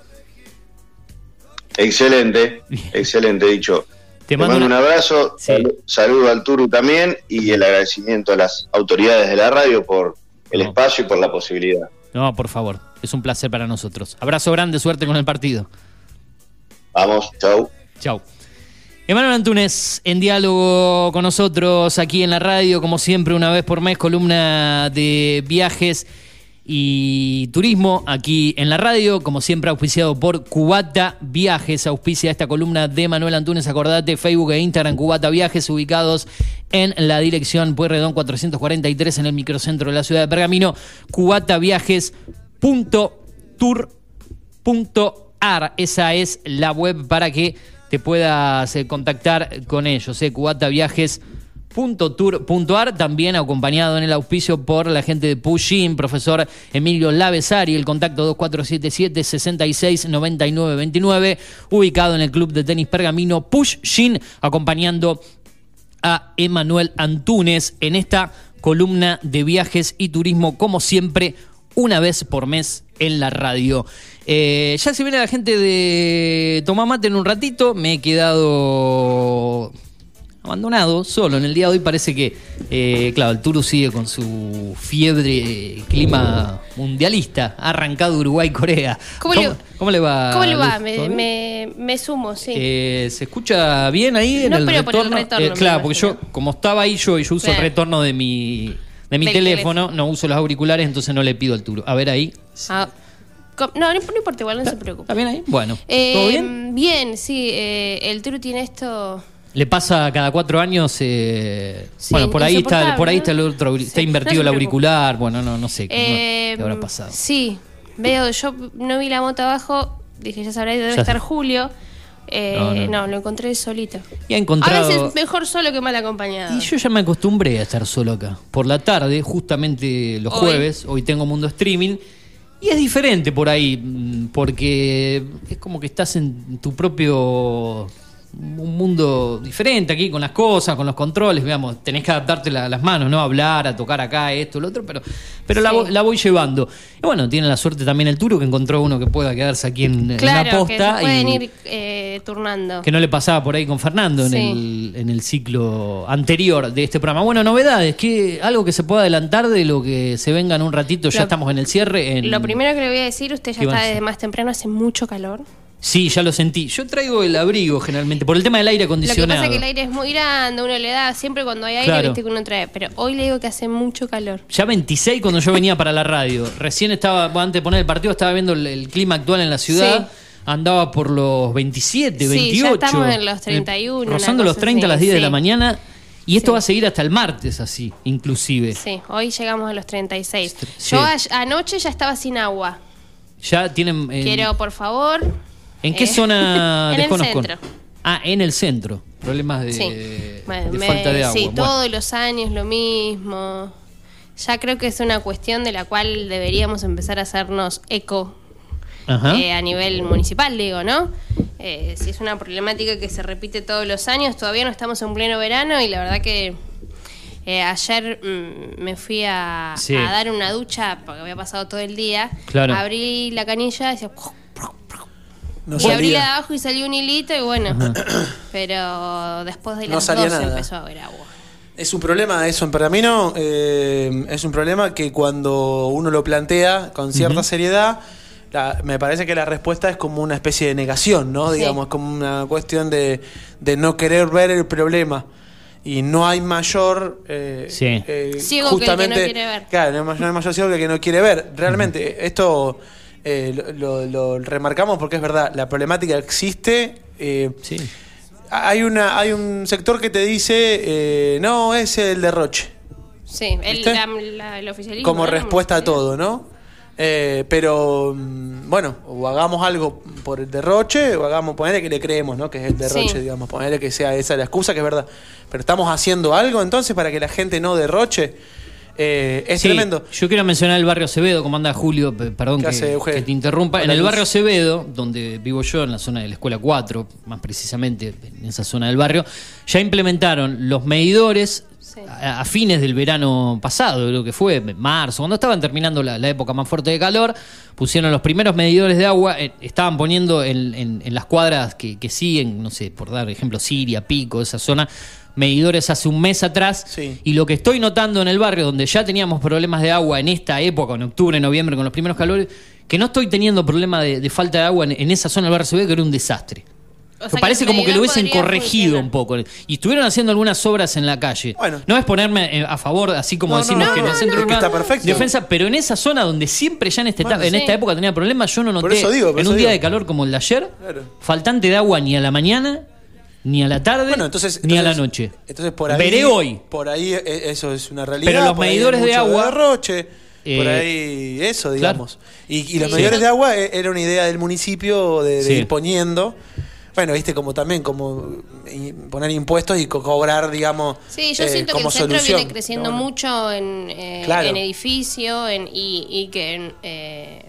Excelente, excelente dicho. Te, mando, un abrazo, saludo al Turu también y el agradecimiento a las autoridades de la radio por el espacio y por la posibilidad. No, por favor, es un placer para nosotros. Abrazo grande, suerte con el partido. Vamos, chau. Chau. Emanuel Antunes, en diálogo con nosotros aquí en la radio, como siempre, una vez por mes, columna de viajes y turismo aquí en la radio, como siempre auspiciado por Cubata Viajes, auspicia esta columna de Manuel Antunes, acordate, Facebook e Instagram, Cubata Viajes, ubicados en la dirección Pueyrredón 443 en el microcentro de la ciudad de Pergamino, cubataviajes.tour.ar, esa es la web para que te puedas eh, contactar con ellos, eh, cubataviajes.tour.ar, también acompañado en el auspicio por la gente de Pushin, profesor Emilio Lavesari, el contacto 2477-669929, ubicado en el club de tenis Pergamino Pushin, acompañando a Emanuel Antunes en esta columna de viajes y turismo, como siempre, una vez por mes en la radio. Eh, ya se viene la gente de Tomá Mate en un ratito. Me he quedado abandonado, solo. En el día de hoy parece que, eh, claro, el Turu sigue con su fiebre eh, clima mundialista. Ha arrancado Uruguay-Corea. ¿Cómo, le, va? ¿Cómo le va? Me, sumo, sí. ¿Se escucha bien ahí en el retorno? claro, porque yo, como estaba ahí, yo, yo uso el retorno de mi, de mi teléfono, no uso los auriculares, entonces no le pido al Turu. A ver ahí. Ah. No, no, importa, igual no se preocupe. ¿Está bien ahí? Bueno. ¿Todo bien? Bien, sí. Eh, el Turu tiene esto. Le pasa cada cuatro años. Eh, bueno, por ahí está, por ahí está el otro, está invertido el auricular. Bueno, no, no sé qué, habrá pasado. Sí, veo, yo no vi la moto abajo, dije ya sabrá debe estar Julio. Eh, no, lo encontré solito. Y ha encontrado... A veces mejor solo que mal acompañado. Y yo ya me acostumbré a estar solo acá. Por la tarde, justamente los jueves, hoy tengo Mundo Streaming. Y es diferente por ahí, mm, porque es como que estás en tu propio un mundo diferente aquí con las cosas, con los controles, veamos, tenés que adaptarte a las manos, ¿no? hablar, a tocar acá, esto, lo otro, pero, pero la, voy llevando. Y bueno, tiene la suerte también el Turo que encontró uno que pueda quedarse aquí en, la posta. Que pueden ir eh, turnando. Que no le pasaba por ahí con Fernando en, el, en el ciclo anterior de este programa. Bueno, novedades, que algo que se pueda adelantar de lo que se venga en un ratito, ya estamos en el cierre. lo primero que le voy a decir, usted ya está desde más temprano, hace mucho calor. Sí, ya lo sentí. Yo traigo el abrigo generalmente, por el tema del aire acondicionado. Lo que pasa es que el aire es muy grande, uno le da, siempre cuando hay aire, viste que uno trae. Pero hoy le digo que hace mucho calor. Ya 26 cuando yo venía para la radio. Recién estaba, antes de poner el partido, estaba viendo el, clima actual en la ciudad. Andaba por los 27, 28. Sí, ya estamos en los 31. rozando los 30 a las 10 de la mañana. Y esto va a seguir hasta el martes así, inclusive. Sí, hoy llegamos a los 36. Yo anoche ya estaba sin agua. Ya tienen... Quiero, por favor ¿En qué eh, zona <laughs> en El centro. Ah, en el centro. Problemas de, falta de agua. Sí, todos los años lo mismo. Ya creo que es una cuestión de la cual deberíamos empezar a hacernos eco eh, a nivel municipal, digo, ¿no? Eh, si es una problemática que se repite todos los años, todavía no estamos en pleno verano y la verdad que ayer mm, me fui a, dar una ducha porque había pasado todo el día. Abrí la canilla y decía y abrí la de abajo y salió un hilito y bueno, <coughs> pero después de las no empezó a haber agua. Es un problema eso en Pergamino, eh, es un problema que cuando uno lo plantea con cierta seriedad, me parece que la respuesta es como una especie de negación, ¿no? Digamos, como una cuestión de, no querer ver el problema y no hay mayor eh, sí. eh, ciego que, el que no quiere ver. Claro, no hay mayor ciego que el que no quiere ver. Realmente, esto eh, lo, remarcamos porque es verdad, la problemática existe. Eh, hay, una, hay un sector que te dice, eh, no, es el derroche. Sí, el, oficialismo. Como respuesta a todo, ¿no? Eh, pero mm, bueno, o hagamos algo por el derroche, o hagamos, ponerle que le creemos, ¿no? Que es el derroche, Sí. digamos, ponerle que sea esa la excusa, que es verdad. Pero estamos haciendo algo entonces para que la gente no derroche. Eh, es Sí, tremendo. Yo quiero mencionar el barrio Acevedo, como anda Julio, pe- perdón ¿Qué que, hace, Euge? que te interrumpa. En el Luz. barrio Acevedo, donde vivo yo, en la zona de la Escuela 4, más precisamente en esa zona del barrio, ya implementaron los medidores a, a fines del verano pasado, creo que fue marzo, cuando estaban terminando la, la época más fuerte de calor, pusieron los primeros medidores de agua, eh, estaban poniendo en, en- en las cuadras que, que siguen, no sé, por dar ejemplo, Siria, Pico, esa zona, medidores hace un mes atrás. Y lo que estoy notando en el barrio, donde ya teníamos problemas de agua en esta época, en octubre, noviembre, con los primeros calores, que no estoy teniendo problema de, de falta de agua en, en esa zona del barrio Acevedo, que era un desastre. O sea, parece que como que lo hubiesen corregido un poco. Y estuvieron haciendo algunas obras en la calle. No es ponerme eh, a favor, así como No, decimos no, que en no, el centro urbano está perfecto. de ofensa, pero en esa zona donde siempre ya en, este Bueno, eta- en esta época tenía problemas, yo no Por noté eso digo, por en eso un día digo. de calor como el de ayer, Claro. faltante de agua ni a la mañana, ni a la tarde, entonces- ni a la noche. Entonces por ahí. Veré hoy. Por ahí eh, eso es una realidad. Pero los medidores de agua, derroche, por eh, ahí eso, claro. digamos. Y, y los Sí. medidores de agua eh, era una idea del municipio de, de Sí. ir poniendo. Bueno, viste, como también, como poner impuestos y co- cobrar, digamos. Sí, yo eh, siento que como el centro solución. viene creciendo mucho en, eh, Claro. en edificio en- y, y que en, eh,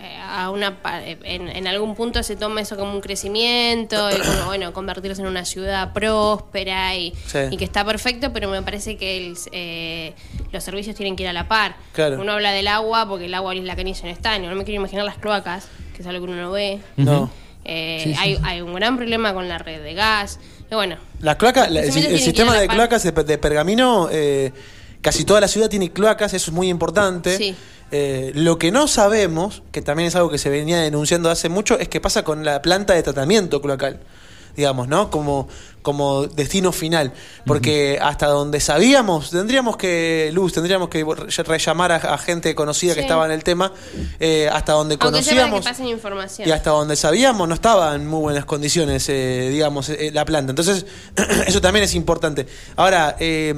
eh, a una en, en algún punto se toma eso como un crecimiento y como, <clears throat> bueno, convertirse en una ciudad próspera y, Sí. y que está perfecto, pero me parece que el, eh, los servicios tienen que ir a la par. Claro. Uno habla del agua porque el agua es la canilla en estaño. No me quiero imaginar las cloacas, que es algo que uno no ve. No. Eh, Sí, sí, hay, sí. hay un gran problema con la red de gas. Y bueno, La cloaca, la- el, sistema de cloacas de, de Pergamino, eh, casi toda la ciudad tiene cloacas, eso es muy importante. Eh, lo que no sabemos, que también es algo que se venía denunciando hace mucho, es qué pasa con la planta de tratamiento cloacal, digamos, ¿no? Como, como destino final. Porque hasta donde sabíamos, tendríamos que, Luz, tendríamos que rellamar a, a gente conocida que estaba en el tema, eh, hasta donde aunque sea para que conocíamos. pasen información. Y hasta donde sabíamos no estaba en muy buenas condiciones, eh, digamos, eh, la planta. Entonces, <clears throat> eso también es importante. Ahora, eh,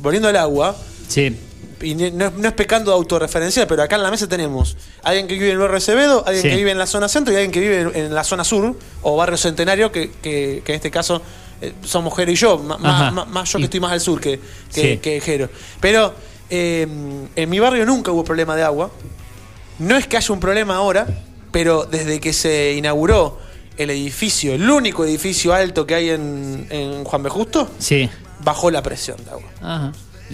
volviendo al agua, Sí. y ne- no, no es pecando de autorreferencial, pero acá en la mesa tenemos alguien que vive en el barrio Acevedo, alguien Sí. que vive en la zona centro y alguien que vive en, en la zona sur, o barrio centenario, que, que- que en este caso eh, somos Jero y yo, ma- más, yo que estoy más al sur que, que, Sí. que Jero. Pero eh, en mi barrio nunca hubo problema de agua. No es que haya un problema ahora, pero desde que se inauguró el edificio, el único edificio alto que hay en, en Juan B. Justo, Sí. bajó la presión de agua. Ajá.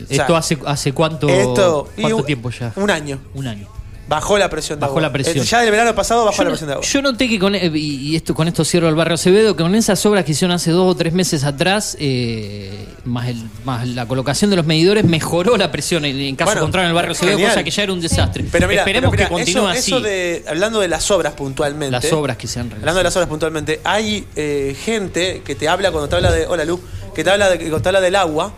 sea, ¿Esto hace, hace cuánto, esto- cuánto tiempo ya? Un año. Un año. Bajó la presión de Bajó agua. la presión. Eh, Ya del verano pasado bajó Yo la presión de agua. Yo noté que con, eh, y y esto, con esto cierro el barrio Acevedo, que con esas obras que hicieron hace dos o tres meses atrás, eh, más, el- más la colocación de los medidores, mejoró la presión en, en caso Bueno, contrario en el barrio Acevedo, genial. cosa que ya era un desastre. Pero mira, Esperemos pero que continúe eso, así. eso de, hablando de las obras puntualmente. las obras que se han realizado. Hablando de las obras puntualmente, hay eh, gente que te habla cuando te habla de. Hola Lu, que te habla de, cuando te habla del agua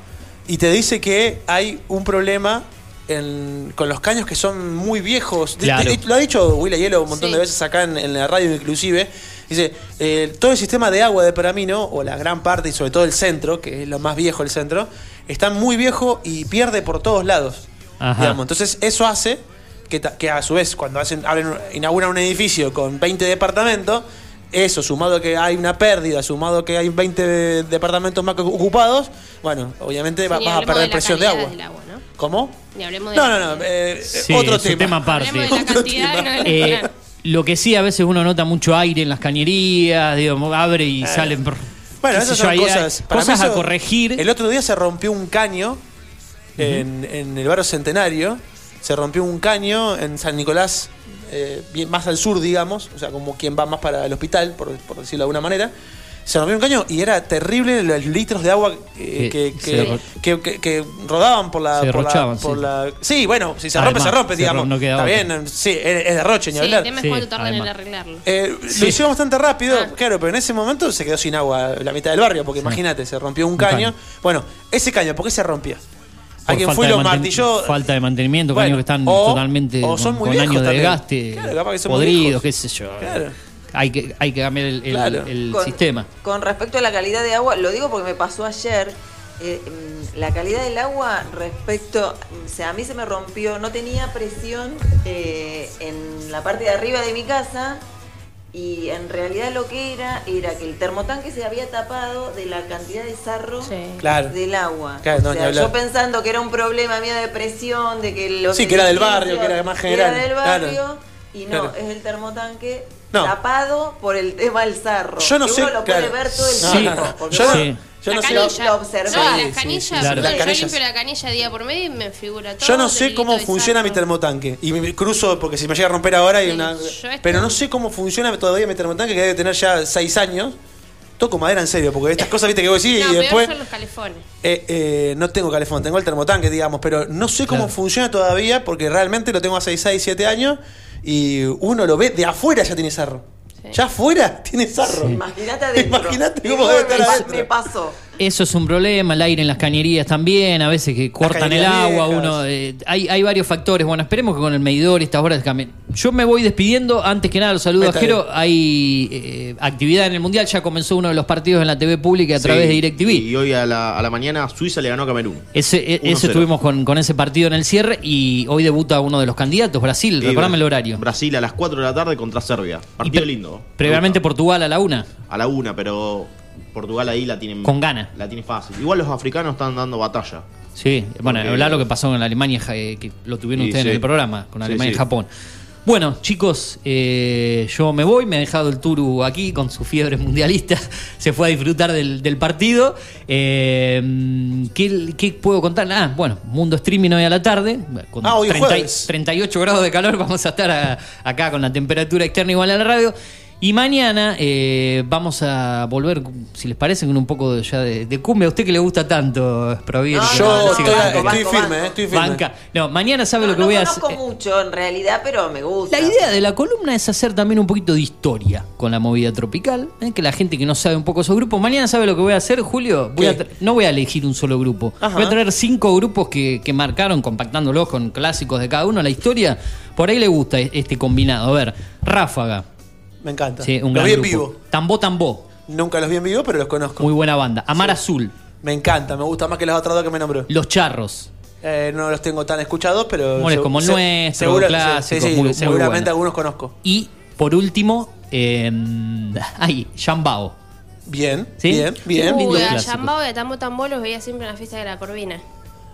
y te dice que hay un problema en- con los caños que son muy viejos. De- Claro. de- lo ha dicho Willa Hielo un montón Sí. de veces acá en, en la radio inclusive. Dice, eh, todo el sistema de agua de Peramino, o la gran parte y sobre todo el centro, que es lo más viejo el centro, está muy viejo y pierde por todos lados. Ajá. Digamos. Entonces eso hace que, a su vez cuando hacen, abren, un- inauguran un edificio con 20 departamentos, eso sumado a que hay una pérdida, sumado a que hay 20 departamentos más ocupados, bueno, obviamente va- Ni vas a perder presión de agua. del agua. ¿Cómo? Ni hablemos de No, la no, no, calidad. eh, Sí, otro es un tema. tema aparte. Hablemos de la <laughs> cantidad y no del Eh, lo que sí, a veces uno nota mucho aire en las cañerías, digo, abre y Eh. salen. Bueno, qué sé esas yo, son ahí hay cosas, para cosas a eso- corregir. El otro día se rompió un caño en, en el barrio Centenario. Se rompió un caño en San Nicolás, eh, bien más al sur, digamos, o sea, como quien va más para el hospital, por, por decirlo de alguna manera. Se rompió un caño y era terrible los litros de agua eh, Que que, se que, ro- que- que- que rodaban por la. Se por la- por sí. la- sí, bueno, si se Además, rompe, se rompe, se digamos. no Está otra. bien, sí, es, derroche, ni Sí, el hablar. tema es Sí, cuánto tardan en arreglarlo. Eh, Sí. Lo hicieron bastante rápido, Ah. claro, pero en ese momento se quedó sin agua la mitad del barrio, porque imagínate, se rompió un caño. caño. Bueno, ese caño, ¿por qué se rompía? por Alguien fue y lo martilló. Falta de mantenimiento, Bueno, caños que están o- totalmente o con, son muy con viejos años de desgaste, Claro, podridos, qué sé yo. Claro. Hay, que, hay que cambiar el, el- Claro. el Con- sistema. Con respecto a la calidad de agua, lo digo porque me pasó ayer eh, mm, la calidad del agua respecto, o sea, a mí se me rompió, no tenía presión eh, en la parte de arriba de mi casa y en realidad lo que era era que el termotanque se había tapado de la cantidad de sarro Claro. del agua. Claro, no, o sea, yo pensando que era un problema mío de presión, de que los Sí, que era del barrio, que era más general. Era del Claro. Y no, Claro. es el termotanque No. tapado por el tema del sarro. Yo no que sé, uno lo claro. puede ver todo el Sí. tiempo. porque Yo no- uno- Sí. Yo la no sé. canilla. lo observé. No, Sí, las canillas. sí, claro. yo Las canillas. limpio la canilla día por medio y me figura todo. Yo no sé cómo funciona mi termotanque. Y me cruzo, porque si me llega a romper ahora hay una. Pero no sé cómo funciona todavía mi termotanque, que debe tener ya 6 años. Toco madera en serio, porque estas cosas, viste, que vos decís No, y peor después. son los calefones. Eh, eh, no tengo calefón, tengo el termotanque, digamos, pero no sé cómo Claro. funciona todavía porque realmente lo tengo hace 6, 7 años y uno lo ve de afuera ya tiene sarro. Ya afuera tiene sarro. Imagínate adentro. Imagínate cómo debe estar adentro. me pasó. Eso es un problema, el aire en las cañerías también, a veces que cortan el agua, viejas. uno eh, hay, hay varios factores. Bueno, esperemos que con el medidor estas horas cambien. Yo me voy despidiendo, antes que nada los saludo a Jero, hay eh, actividad en el Mundial, ya comenzó uno de los partidos en la TV pública a través de DirecTV. Y hoy a la, a la mañana Suiza le ganó a Camerún. Ese, e- 1-0. eso estuvimos con, con ese partido en el cierre y hoy debuta uno de los candidatos, Brasil, Sí, recordame el horario. Brasil a las 4 de la tarde contra Serbia. Partido lindo. Previamente Portugal a la una, A la una, pero Portugal ahí la tiene. Con gana. La tiene fácil. Igual los africanos están dando batalla. Sí, bueno, hablar lo que pasó con Alemania, eh, que lo tuvieron ustedes sí. en el programa, con Sí, Alemania y. Japón. Bueno, chicos, eh, yo me voy, me ha dejado el Turu aquí con su fiebre mundialista, <laughs> se fue a disfrutar del, del partido. Eh, ¿qué, qué puedo contar? Ah, bueno, Mundo Streaming hoy a la tarde, con Ah, hoy es 30 jueves. 38 grados de calor, <laughs> vamos a estar a- acá con la temperatura externa igual a la radio. Y mañana eh, vamos a volver, si les parece, con un poco de- ya de, de cumbia. A usted que le gusta tanto, Provier. No, que Yo no, no, estoy, banco, estoy banco, firme, banco. estoy firme. Banca. No, mañana sabe No, lo que no voy a hacer. conozco mucho en realidad, pero me gusta. La idea de la columna es hacer también un poquito de historia con la movida tropical, ¿eh? que la gente que no sabe un poco esos grupos, mañana sabe lo que voy a hacer, Julio. Voy a tra- no voy a elegir un solo grupo. Ajá. Voy a traer cinco grupos que, que marcaron, compactándolos con clásicos de cada uno, la historia. Por ahí le gusta e- este combinado. A ver, Ráfaga, Me encanta. sí, un los gran vi en grupo. vivo. Tambó Tambó, Nunca los vi en vivo, pero los conozco. muy buena banda. Amar Azul, Me encanta, me gusta más que los otros dos que me nombró. Los Charros. Eh, no los tengo tan escuchados, pero. Seg- como el se- nuestro, seguro- clásicos, sí, sí, muy- muy seguramente bueno. algunos conozco. Y por último, eh, ay, Shambao. Bien, ¿Sí? bien, bien. Uy, a. Yambao y a Tambo Tambo los veía siempre en la fiesta de la Corvina.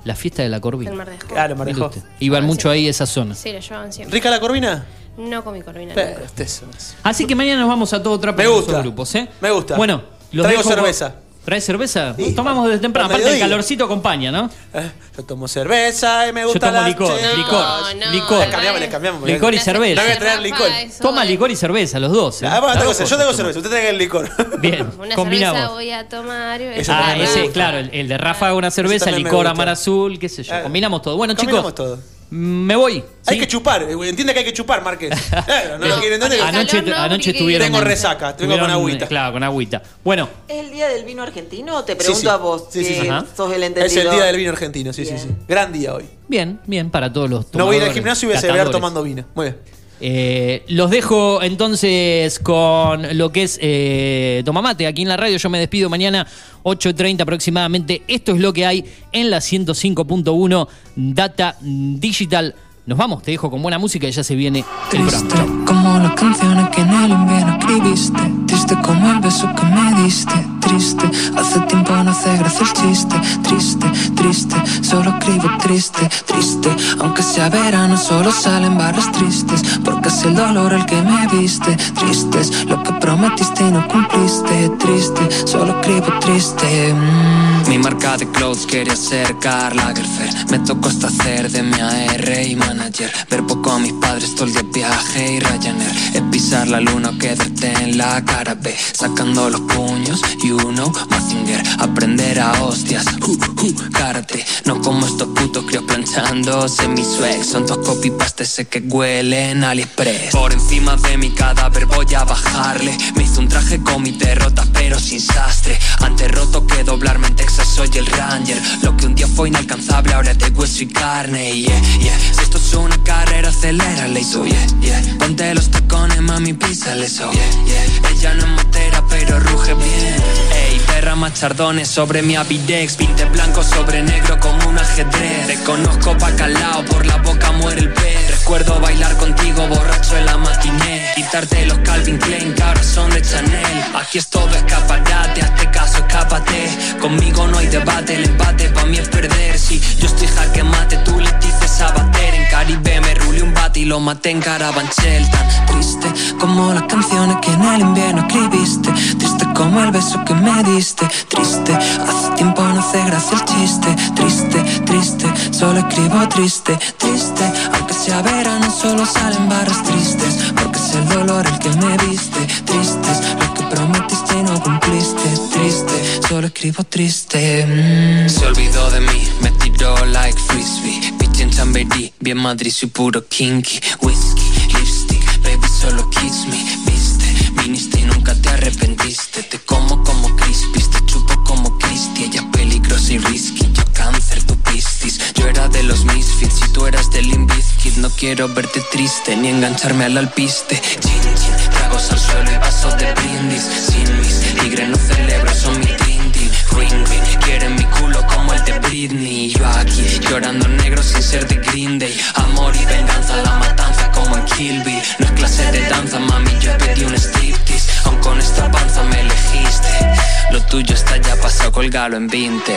La fiesta de la Corvina. Del Mar de Ajó. Claro, me Mire usted. Iban Ah, mucho sí. ahí esa zona. Sí, lo llevaban siempre. ¿Rica la corvina? No con mi Corvina. Pero, nunca. este es- es- Así que mañana nos vamos a todo trapo Me con gusta. esos grupos, ¿eh? Me gusta. Bueno, los Traigo dejo con- cerveza. ¿Traes cerveza? Sí. Tomamos desde temprano. Al Aparte, el mediodía. calorcito acompaña, ¿no? eh, yo tomo cerveza y me Yo gusta tomo la licor, licor, no, licor. Le cambiamos, le cambiamos. Licor y cerveza. No voy a traer licor. Rafa, eso Toma licor y cerveza, los dos. ¿eh? Ah, bueno, otra cosa, yo tengo cerveza, usted trae el licor. <laughs> Bien, Una cerveza combinamos. voy a tomar. Eso Ah, también me ese, gusta. claro, el, el de Rafa una cerveza, también me licor gusta. amar azul, qué sé yo. Ah, Combinamos todo. Bueno, Combinamos chicos, todo. Me voy. Hay ¿sí? que chupar, eh, entiende que hay que chupar, Márquez. <laughs> Claro, no lo Eh, quiere entender. Anoche, no, anoche tuvieron. Tengo resaca, tengo con agüita. Claro, con agüita. Bueno, ¿Es el día del vino argentino te pregunto sí. a vos? Sí, sí, sí. Sos el Es entendido. el día del vino argentino, sí, sí, Bien. sí. Gran día hoy. bien, bien, para todos los No voy a ir al gimnasio y voy a celebrar tomando vino. Muy bien. Eh, los dejo entonces con lo que es eh, Tomamate aquí en la radio. Yo me despido mañana 8.30 aproximadamente. Esto es lo que hay en la 105.1 Data Digital. Nos vamos, te dejo con buena música y ya se viene el Triste programa. como las canciones que en el invierno escribiste Triste como el beso que me diste Triste, hace tiempo no hace gracia el chiste. Triste, triste, solo escribo triste Triste, aunque sea verano solo salen barras tristes. Porque es el dolor el que me viste Triste es lo que prometiste y no cumpliste. Triste, solo escribo triste Mm. Mi marca de clothes quería ser Karl Lagerfeld. Me tocó hasta hacer de mi AR y manager. Ver poco a mis padres todo el día viaje y Ryanair. Es pisar la luna o quedarte en la cara B. Sacando los puños y uno Mazinger Aprender a hostias, uh, uh, karate. No como estos putos críos planchándose mi swag Son dos copy paste sé que huelen a AliExpress. Por encima de mi cadáver voy a bajarle. Me hice un traje con mis derrotas pero sin sastre. Antes roto que doblarme en Texas soy el ranger Lo que un día fue inalcanzable ahora es de hueso y carne yeah, yeah. Si esto es una carrera acelérale so yeah, yeah. Ponte los tacones mami písale so yeah, yeah. Ella no es motera pero ruge bien Ey, derrama chardones sobre mi avidex. Pinte blanco sobre negro como un ajedrez. Reconozco pa' calao, por la boca muere el pez. Recuerdo bailar contigo borracho en la matiné. Quitarte los Calvin Klein que ahora son de Chanel. Aquí es todo escaparate, hazte caso, escápate. Conmigo no hay debate, el empate pa' mí es perder. Si yo estoy jaque mate, tú le dices a bater. En Caribe me rulé un bate y lo maté en Carabanchel. Tan triste como las canciones que en el invierno escribiste. Triste como el beso que me diste. Triste, hace tiempo no hace gracia el chiste. Triste, triste, solo escribo triste, triste. Aunque sea verano, solo salen barras tristes. Porque es el dolor el que me viste. Tristes, lo que prometiste y no cumpliste. Triste, solo escribo triste. Mm. Se olvidó de mí, me tiró like frisbee. Bitch en Chamberí, bien Madrid, soy puro kinky. Whisky, lipstick, baby, solo kiss me. Viste, viniste y nunca te arrepentiste. Te como como crispy, te chupo como Christie. Ella peligrosa y risky, Yo era de los misfits y tú eras del Limbiskit. No quiero verte triste ni engancharme al alpiste. Chin, chin, tragos al suelo y vasos de brindis. Sin mis tigres no celebro, son mi trindin. Ring, ring, quieren mi culo como el de Britney. Yo aquí, llorando negro sin ser de Green Day. Amor y venganza, la matanza como en Kill. No es clase de danza, mami, yo pedí un striptease. Aun con esta panza me elegiste. Lo tuyo está ya pasado, colgalo en 20.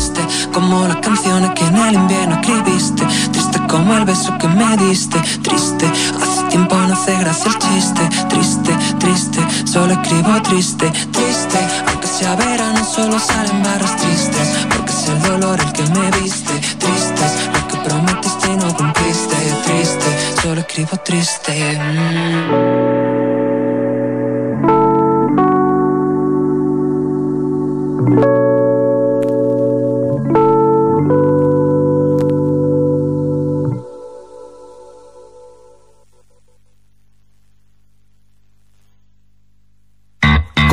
Triste como las canciones que en el invierno escribiste. Triste como el beso que me diste. Triste, hace tiempo no hace gracia el chiste. Triste, triste, solo escribo triste. Triste, aunque sea verano, solo salen barras tristes. Porque es el dolor el que me viste. Tristes, lo que prometiste y no cumpliste. Triste, solo escribo triste. Mm.